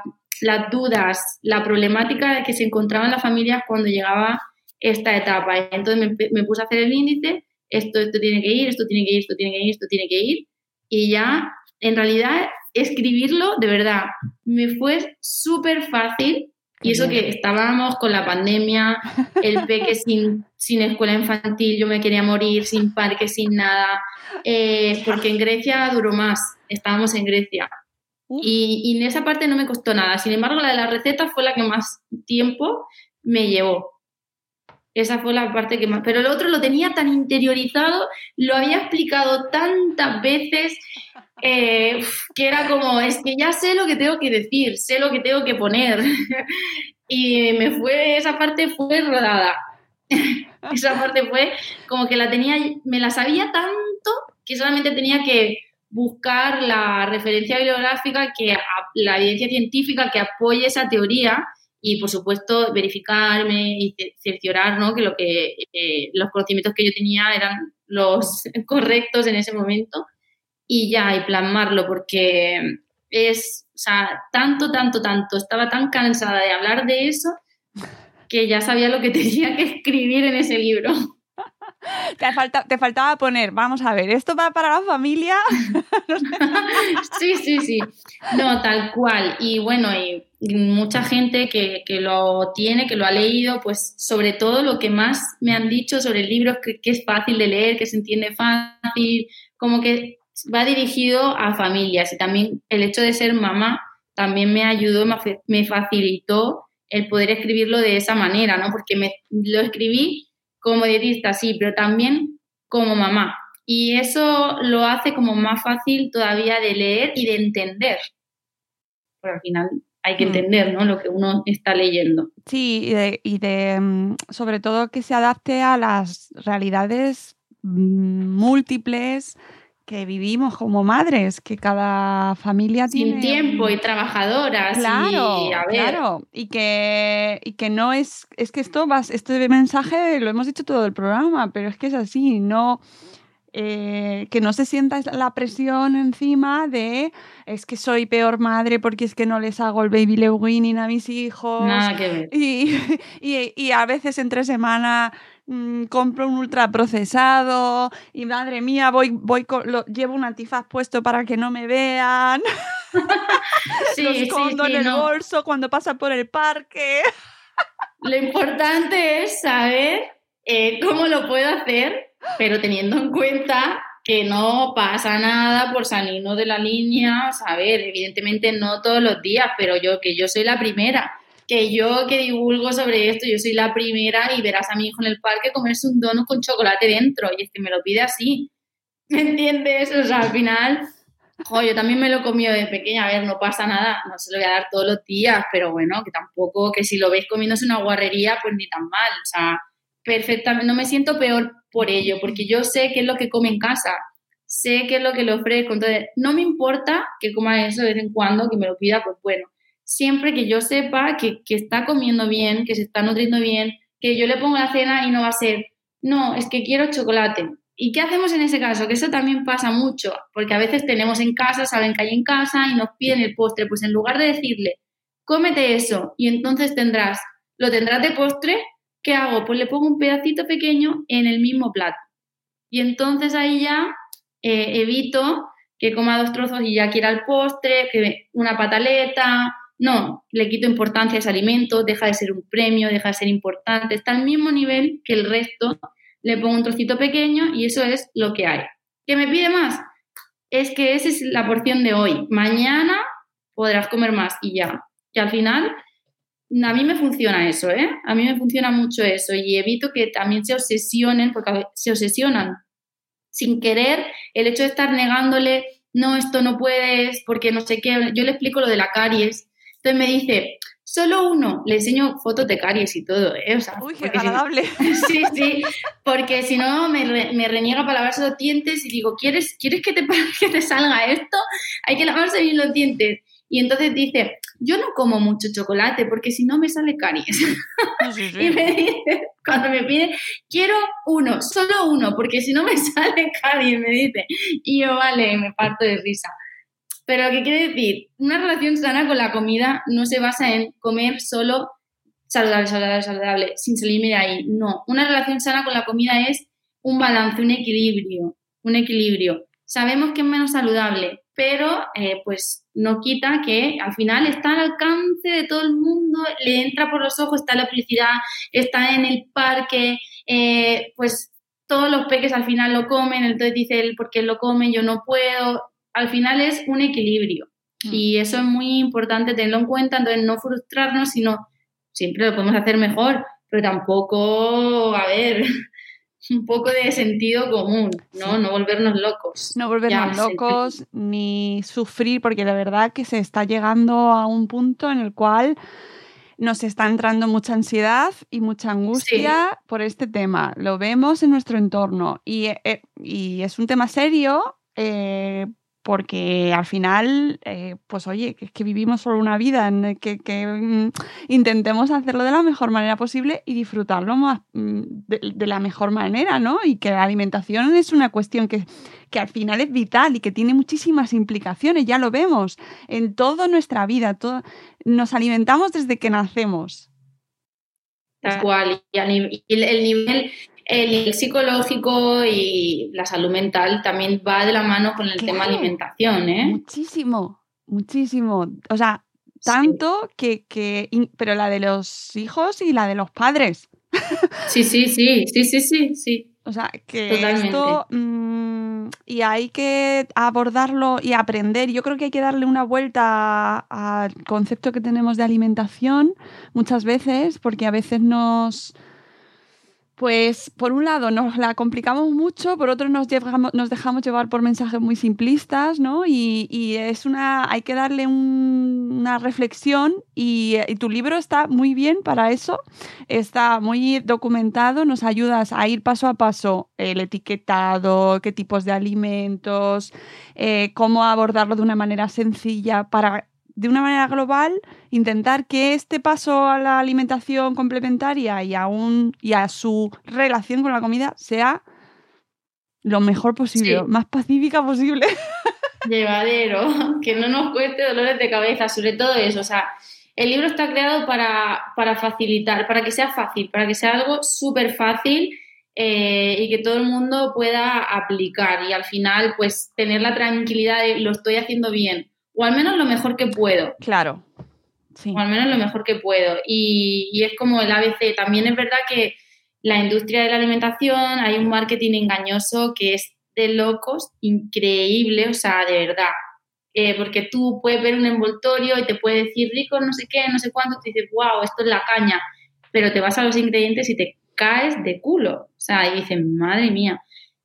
dudas, la problemática que se encontraban las familias cuando llegaba esta etapa. Entonces me, me puse a hacer el índice, esto, esto tiene que ir, esto tiene que ir, esto tiene que ir, esto tiene que ir. Y ya, en realidad, escribirlo, de verdad, me fue súper fácil. Y eso que estábamos con la pandemia, el peque sin, sin escuela infantil, yo me quería morir, sin parque, sin nada, eh, porque en Grecia duró más, estábamos en Grecia. Y, y, en esa parte no me costó nada. Sin embargo, la de la receta fue la que más tiempo me llevó. Esa fue la parte que más... Pero el otro lo tenía tan interiorizado, lo había explicado tantas veces eh, que era como, es que ya sé lo que tengo que decir, sé lo que tengo que poner. y me fue, esa parte fue rodada. esa parte fue como que la tenía, me la sabía tanto que solamente tenía que buscar la referencia bibliográfica, que la evidencia científica que apoye esa teoría y por supuesto verificarme y cerciorar ¿no? que, lo que eh, los conocimientos que yo tenía eran los correctos en ese momento y ya, y plasmarlo, porque es, o sea, tanto, tanto, tanto, estaba tan cansada de hablar de eso que ya sabía lo que tenía que escribir en ese libro. Te, falta, te faltaba poner, vamos a ver, ¿esto va para la familia? sí, sí, sí. No, tal cual. Y bueno, y mucha gente que, lo tiene, que lo ha leído, pues sobre todo lo que más me han dicho sobre el libro es que, que es fácil de leer, que se entiende fácil, como que va dirigido a familias y también el hecho de ser mamá también me ayudó, me facilitó el poder escribirlo de esa manera, ¿no? Porque me, lo escribí como dietista, sí, pero también como mamá. Y eso lo hace como más fácil todavía de leer y de entender. Porque al final hay que mm. entender ¿no? lo que uno está leyendo. Sí, y de, y de mm, sobre todo que se adapte a las realidades mm, múltiples que vivimos como madres, que cada familia tiene... Sin tiempo y trabajadoras. Claro, y, claro. Y que, y que no es... Es que esto va, este mensaje lo hemos dicho todo el programa, pero es que es así, no... Eh, que no se sienta la presión encima de es que soy peor madre porque es que no les hago el baby lewinning a mis hijos. Nada que ver. Y, y, y a veces entre semana Mm, compro un ultraprocesado y madre mía, voy, voy lo, llevo un antifaz puesto para que no me vean. sí, lo escondo en el bolso cuando pasa por el parque. Lo importante es saber eh, cómo lo puedo hacer, pero teniendo en cuenta que no pasa nada por salirnos de la línea, saber, evidentemente no todos los días, pero yo que yo soy la primera que yo que divulgo sobre esto, yo soy la primera y verás a mi hijo en el parque comerse un donut con chocolate dentro y es que me lo pide así. ¿Me entiendes? O sea, al final, yo también me lo he comido de pequeña, a ver, no pasa nada, no se lo voy a dar todos los días, pero bueno, que tampoco, que si lo veis comiéndose una guarrería, pues ni tan mal, o sea, perfectamente, no me siento peor por ello, porque yo sé qué es lo que come en casa, sé qué es lo que le ofrezco, entonces no me importa que coma eso de vez en cuando, que me lo pida, pues bueno, siempre que yo sepa que, está comiendo bien, que se está nutriendo bien, que yo le pongo la cena y no va a ser, no, es que quiero chocolate. ¿Y qué hacemos en ese caso? Que eso también pasa mucho, porque a veces tenemos en casa, saben que hay en casa y nos piden el postre, pues en lugar de decirle, cómete eso y entonces tendrás, lo tendrás de postre, ¿qué hago? Pues le pongo un pedacito pequeño en el mismo plato. Y entonces ahí ya eh, evito que coma dos trozos y ya quiera el postre, que una pataleta, no, le quito importancia a ese alimento, deja de ser un premio, deja de ser importante, está al mismo nivel que el resto, le pongo un trocito pequeño y eso es lo que hay. ¿Qué me pide más? Es que esa es la porción de hoy. Mañana podrás comer más y ya. Y al final, a mí me funciona eso, ¿eh? A mí me funciona mucho eso y evito que también se obsesionen, porque se obsesionan sin querer el hecho de estar negándole, no, esto no puedes, porque no sé qué. Yo le explico lo de la caries entonces me dice, solo uno, le enseño fotos de caries y todo, ¿eh? Uy, qué agradable. sí, sí, porque si no me, me, reniega para lavarse los dientes y digo, ¿quieres, ¿quieres que te, que te salga esto? Hay que lavarse bien los dientes. Y entonces dice, yo no como mucho chocolate porque si no me sale caries. y me dice, cuando me pide, quiero uno, solo uno, porque si no me sale caries, me dice. Y yo, vale, me parto de risa. Pero ¿qué quiere decir? Una relación sana con la comida no se basa en comer solo saludable, saludable, saludable, sin salirme de ahí. No, una relación sana con la comida es un balance, un equilibrio, un equilibrio. Sabemos que es menos saludable, pero eh, pues no quita que al final está al alcance de todo el mundo, le entra por los ojos, está la felicidad, está en el parque, eh, pues todos los peques al final lo comen, entonces dice él, ¿por qué lo come? Yo no puedo al final es un equilibrio mm. y eso es muy importante tenerlo en cuenta, entonces no frustrarnos, sino siempre lo podemos hacer mejor, pero tampoco, a ver, un poco de sentido común, ¿no? No volvernos locos. No volvernos locos ni sufrir, porque la verdad que se está llegando a un punto en el cual nos está entrando mucha ansiedad y mucha angustia por este tema. Lo vemos en nuestro entorno y, eh, y es un tema serio eh, porque al final, eh, pues oye, es que vivimos solo una vida, en que, que mm, intentemos hacerlo de la mejor manera posible y disfrutarlo más mm, de, la mejor manera, ¿no? Y que la alimentación es una cuestión que, que al final es vital y que tiene muchísimas implicaciones, ya lo vemos, en toda nuestra vida, todo, nos alimentamos desde que nacemos. Tal cual, y, el nivel el psicológico y la salud mental también va de la mano con el tema alimentación, ¿eh? Muchísimo, muchísimo. O sea, tanto que, que, pero la de los hijos y la de los padres. Sí, sí, sí, sí, sí, sí, sí. O sea, que esto mm, y hay que abordarlo y aprender. Yo creo que hay que darle una vuelta al concepto que tenemos de alimentación muchas veces, porque a veces nos pues por un lado nos la complicamos mucho, por otro nos, dejamos llevar por mensajes muy simplistas, ¿no? Y, es una, hay que darle una reflexión y, tu libro está muy bien para eso, está muy documentado, nos ayudas a ir paso a paso el etiquetado, qué tipos de alimentos, eh, cómo abordarlo de una manera sencilla para de una manera global, intentar que este paso a la alimentación complementaria y a, y a su relación con la comida sea lo mejor posible, más pacífica posible. Llevadero, que no nos cueste dolores de cabeza, sobre todo eso. O sea, el libro está creado para, para facilitar, para que sea fácil, para que sea algo súper fácil eh, y que todo el mundo pueda aplicar y al final pues tener la tranquilidad de lo estoy haciendo bien o al menos lo mejor que puedo. Claro. Sí. O al menos lo mejor que puedo. Y, es como el ABC. También es verdad que la industria de la alimentación, hay un marketing engañoso que es de locos, increíble, o sea, de verdad. Eh, porque tú puedes ver un envoltorio y te puede decir rico, no sé qué, no sé cuánto, te dices, wow, esto es la caña, pero te vas a los ingredientes y te caes de culo. O sea, y dices, madre mía.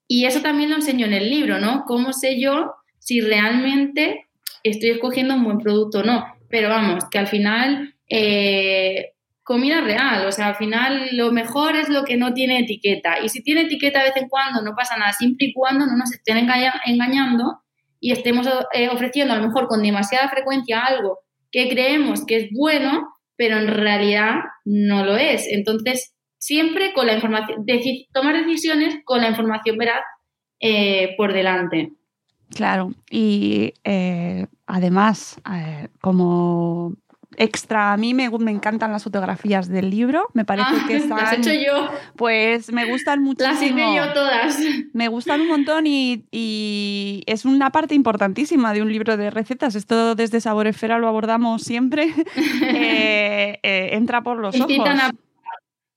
Y eso también lo enseño en el libro, ¿no? ¿Cómo sé yo si realmente estoy escogiendo un buen producto o no. Pero vamos, que al final, eh, comida real, o sea, al final lo mejor es lo que no tiene etiqueta. Y si tiene etiqueta de vez en cuando, no pasa nada, siempre y cuando no nos estén engañando y estemos eh, ofreciendo a lo mejor con demasiada frecuencia algo que creemos que es bueno, pero en realidad no lo es. Entonces, siempre con la información, tomar decisiones con la información veraz eh, por delante. Claro, y además, eh, como extra, a mí me, me, encantan las fotografías del libro, me parece ah, que están... Las he hecho yo. Pues me gustan muchísimo. Las hice yo todas. Me gustan un montón y, es una parte importantísima de un libro de recetas. Esto desde Sabor Esfera lo abordamos siempre. Eh, entra por los ojos.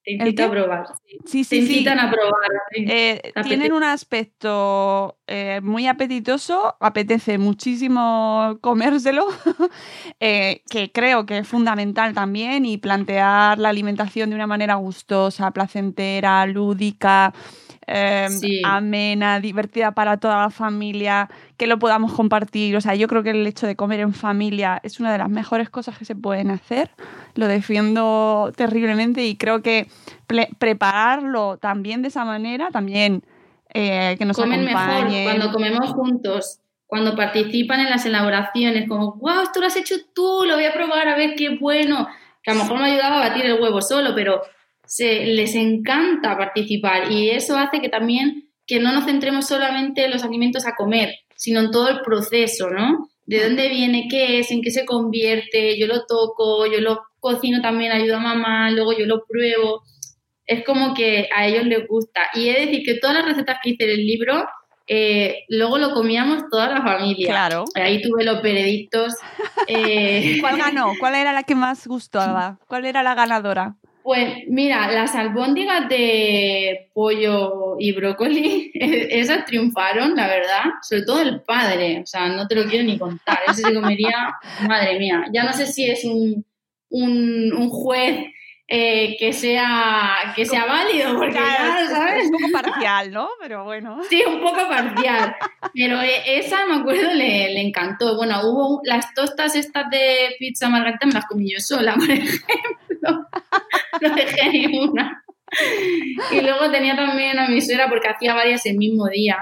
Te invitan a probar. Sí, sí, Te invitan a probar. Eh, tienen un aspecto eh, muy apetitoso, apetece muchísimo comérselo, eh, que creo que es fundamental también y plantear la alimentación de una manera gustosa, placentera, lúdica. Em, amena, divertida para toda la familia, que lo podamos compartir. O sea, yo creo que el hecho de comer en familia es una de las mejores cosas que se pueden hacer. Lo defiendo terriblemente y creo que prepararlo también de esa manera, también eh, que nos Comen mejor cuando comemos juntos cuando participan en las elaboraciones, como, wow, esto lo has hecho tú, lo voy a probar a ver qué bueno, que a lo mejor me ayudaba a batir el huevo solo, pero se, les encanta participar y eso hace que también que no nos centremos solamente en los alimentos a comer, sino en todo el proceso, ¿no? De dónde viene, qué es, en qué se convierte, yo lo toco, yo lo cocino también, ayudo a mamá, luego yo lo pruebo. Es como que a ellos les gusta. Y he de decir que todas las recetas que hice en el libro, eh, luego lo comíamos toda la familia. Claro. Ahí tuve los veredictos. Eh, ¿Cuál ganó? ¿Cuál era la que más gustaba? ¿Cuál era la ganadora? Pues mira, las albóndigas de pollo y brócoli, esas triunfaron, la verdad, sobre todo el padre, o sea, no te lo quiero ni contar, ese se comería, madre mía, ya no sé si es un, un, juez eh, que sea que sea válido, porque ¿sabes? Un poco parcial, ¿no? Pero bueno. Sí, un poco parcial. Pero eh, esa, me acuerdo, le, le, encantó. Bueno, hubo las tostas estas de pizza margarita, me las comí yo sola, por ejemplo. No dejé ni una. Y luego tenía también a mi suegra porque hacía varias el mismo día.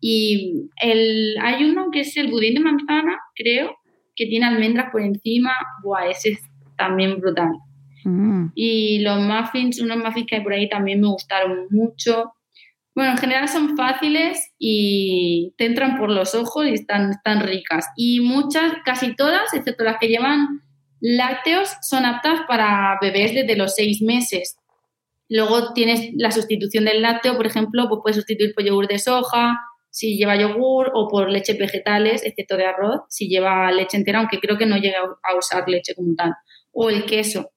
Y el, hay uno que es el budín de manzana, creo, que tiene almendras por encima. Buah, ese es también brutal. Mm. Y los muffins, unos muffins que hay por ahí también me gustaron mucho. Bueno, en general son fáciles y te entran por los ojos y están, están ricas. Y muchas, casi todas, excepto las que llevan lácteos, son aptas para bebés desde los seis meses. Luego tienes la sustitución del lácteo, por ejemplo, pues puedes sustituir por yogur de soja, si lleva yogur, o por leche vegetales, excepto de arroz, si lleva leche entera, aunque creo que no llega a usar leche como tal, o el queso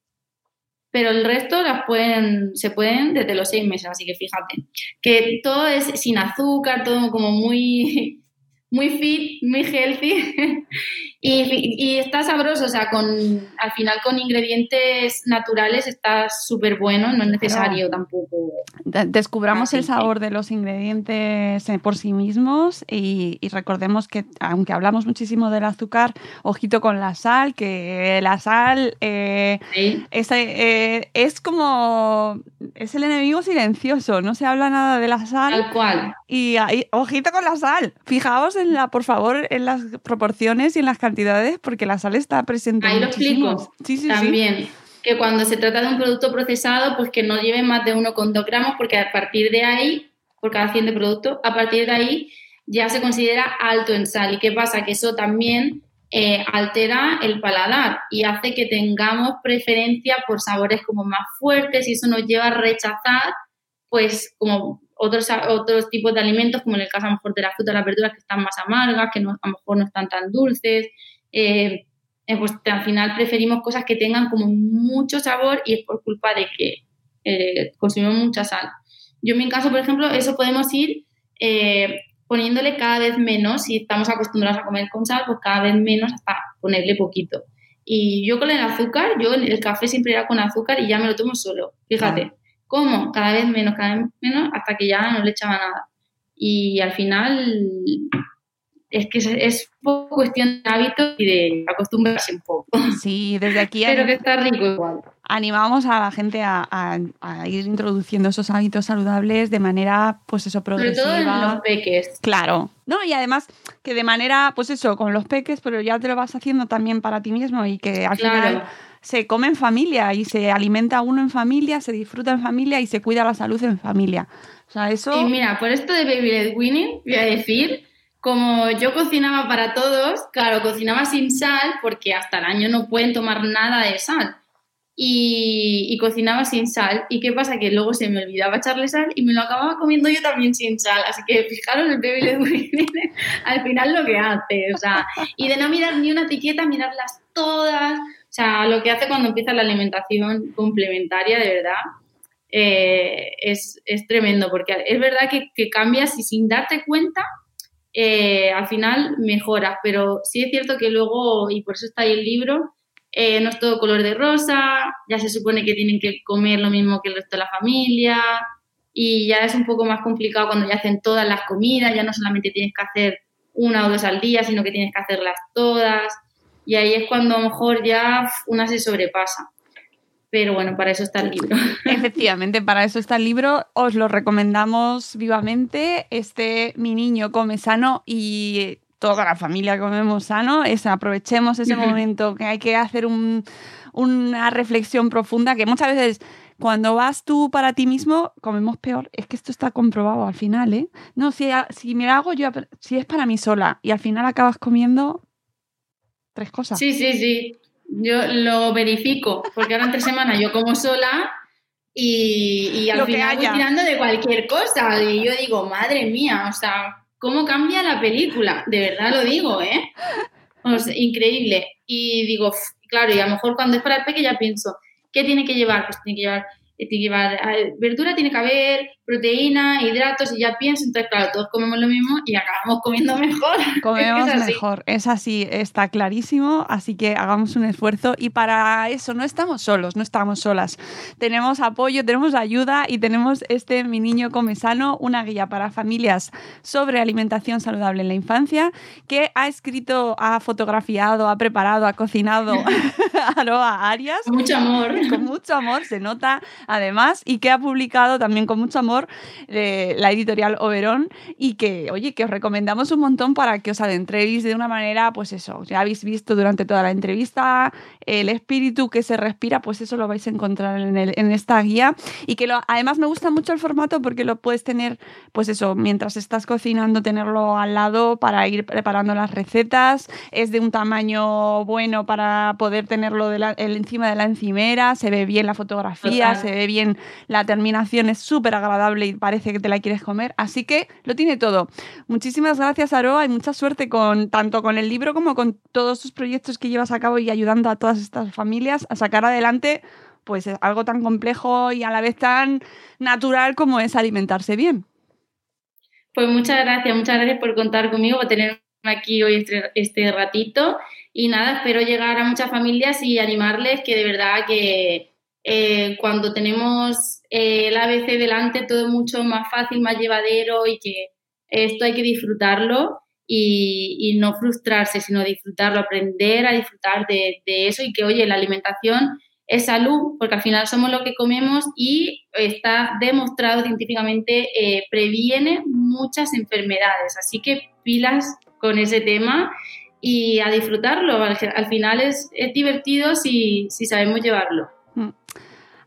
pero el resto las pueden, se pueden desde los seis meses, así que fíjate, que todo es sin azúcar, todo como muy, muy fit, muy healthy y, está sabroso, o sea, con, al final con ingredientes naturales está súper bueno, no es necesario tampoco. Descubramos el sabor de los ingredientes eh, por sí mismos y, recordemos que aunque hablamos muchísimo del azúcar, ojito con la sal, que la sal eh, es, eh, es como, es el enemigo silencioso, no se habla nada de la sal. Tal cual. Y ojito con la sal, fijaos en la, por favor, en las proporciones y en las cantidades, porque la sal está presente. Ahí lo explico. Sí, sí, También. Que cuando se trata de un producto procesado, pues que no lleve más de 1,2 gramos, porque a partir de ahí, por cada 100 de producto, a partir de ahí ya se considera alto en sal. ¿Y qué pasa? Que eso también eh, altera el paladar y hace que tengamos preferencia por sabores como más fuertes y eso nos lleva a rechazar pues como otros, otros tipos de alimentos, como en el caso a lo mejor de la fruta y las verduras que están más amargas, que no, a lo mejor no están tan dulces. Eh, eh, pues al final preferimos cosas que tengan como mucho sabor y es por culpa de que eh, consumimos mucha sal. Yo en mi caso, por ejemplo, eso podemos ir poniéndole cada vez menos, si estamos acostumbrados a comer con sal, pues cada vez menos hasta ponerle poquito. Y yo con el azúcar, yo el café siempre era con azúcar y ya me lo tomo solo, fíjate. ¿Cómo? Cada vez menos, cada vez menos, hasta que ya no le echaba nada. Y al final es que es, cuestión de hábito y de acostumbrarse un poco. Sí, desde aquí. Pero que está rico igual. Animamos a la gente a, ir introduciendo esos hábitos saludables de manera, pues eso, progresiva. Sobre todo en los peques. Claro. No, y además que de manera, pues eso, con los peques, pero ya te lo vas haciendo también para ti mismo y que al final se come en familia y se alimenta uno en familia, se disfruta en familia y se cuida la salud en familia. O sea, eso... Y mira, por esto de Baby Led Winning, voy a decir, como yo cocinaba para todos, claro, cocinaba sin sal porque hasta el año no pueden tomar nada de sal. Y, cocinaba sin sal. ¿Y qué pasa? Que luego se me olvidaba echarle sal y me lo acababa comiendo yo también sin sal. Así que fijaros el Winning al final lo que hace. O sea, y de no mirar ni una etiqueta, mirarlas todas o sea, lo que hace cuando empieza la alimentación complementaria, de verdad, eh, es, tremendo, porque es verdad que, cambias y sin darte cuenta, eh, al final mejoras, pero sí es cierto que luego, y por eso está ahí el libro, eh, no es todo color de rosa, ya se supone que tienen que comer lo mismo que el resto de la familia, y ya es un poco más complicado cuando ya hacen todas las comidas, ya no solamente tienes que hacer una o dos al día, sino que tienes que hacerlas todas y ahí es cuando a lo mejor ya una se sobrepasa. Pero bueno, para eso está el libro. Efectivamente, para eso está el libro. Os lo recomendamos vivamente. Este Mi niño come sano y toda la familia comemos sano. Es, aprovechemos ese momento que hay que hacer una reflexión profunda que muchas veces cuando vas tú para ti mismo, comemos peor. Es que esto está comprobado al final, ¿eh? No, si, si me hago yo, si es para mí sola y al final acabas comiendo tres cosas. Sí, sí, sí. Yo lo verifico, porque ahora entre semanas yo como sola y, al final voy tirando de cualquier cosa. Y yo digo, madre mía, o sea, ¿cómo cambia la película? De verdad lo digo, ¿eh? Increíble. Y digo, claro, y a lo mejor cuando es para el peque ya pienso, ¿qué tiene que llevar? Pues tiene que llevar tiene que llevar verdura, tiene que haber proteína, hidratos y ya pienso, entonces claro, todos comemos lo mismo y acabamos comiendo mejor. Comemos mejor, es así, está clarísimo, así que hagamos un esfuerzo y para eso no estamos solos, no estamos solas. Tenemos apoyo, tenemos ayuda y tenemos este Mi Niño Come Sano, una guía para familias sobre alimentación saludable en la infancia que ha escrito, ha fotografiado, ha preparado, ha cocinado Aroa Arias. Con mucho amor. Con mucho amor, se nota además, y que ha publicado también con mucho amor eh, la editorial Oberón y que, oye, que os recomendamos un montón para que os adentréis de una manera, pues eso, ya habéis visto durante toda la entrevista el espíritu que se respira, pues eso lo vais a encontrar en, en esta guía. Y que lo, además me gusta mucho el formato porque lo puedes tener, pues eso, mientras estás cocinando, tenerlo al lado para ir preparando las recetas, es de un tamaño bueno para poder tenerlo de encima de la encimera, se ve bien la fotografía, se ve bien la terminación, es súper agradable y parece que te la quieres comer, así que lo tiene todo. Muchísimas gracias Aroa y mucha suerte con tanto con el libro como con todos tus proyectos que llevas a cabo y ayudando a todas estas familias a sacar adelante pues algo tan complejo y a la vez tan natural como es alimentarse bien. Pues muchas gracias, muchas gracias por contar conmigo, por tenerme aquí hoy este, este, ratito. Y nada, espero llegar a muchas familias y animarles que de verdad que eh, cuando tenemos eh, el ABC delante todo es mucho más fácil, más llevadero y que esto hay que disfrutarlo y, no frustrarse, sino disfrutarlo, aprender a disfrutar de, eso y que, oye, la alimentación es salud, porque al final somos lo que comemos y está demostrado científicamente, eh, previene muchas enfermedades. Así que pilas con ese tema y a disfrutarlo. Al, final es, divertido si, si sabemos llevarlo. Mm.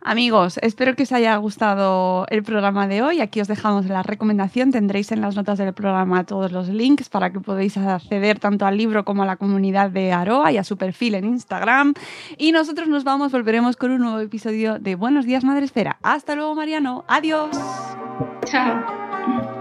Amigos, espero que os haya gustado el programa de hoy. Aquí os dejamos la recomendación. Tendréis en las notas del programa todos los links para que podáis acceder tanto al libro como a la comunidad de Aroa y a su perfil en Instagram. Y nosotros nos vamos, volveremos con un nuevo episodio de Buenos Días Madre Esfera. Hasta luego, Mariano. Adiós. Chao.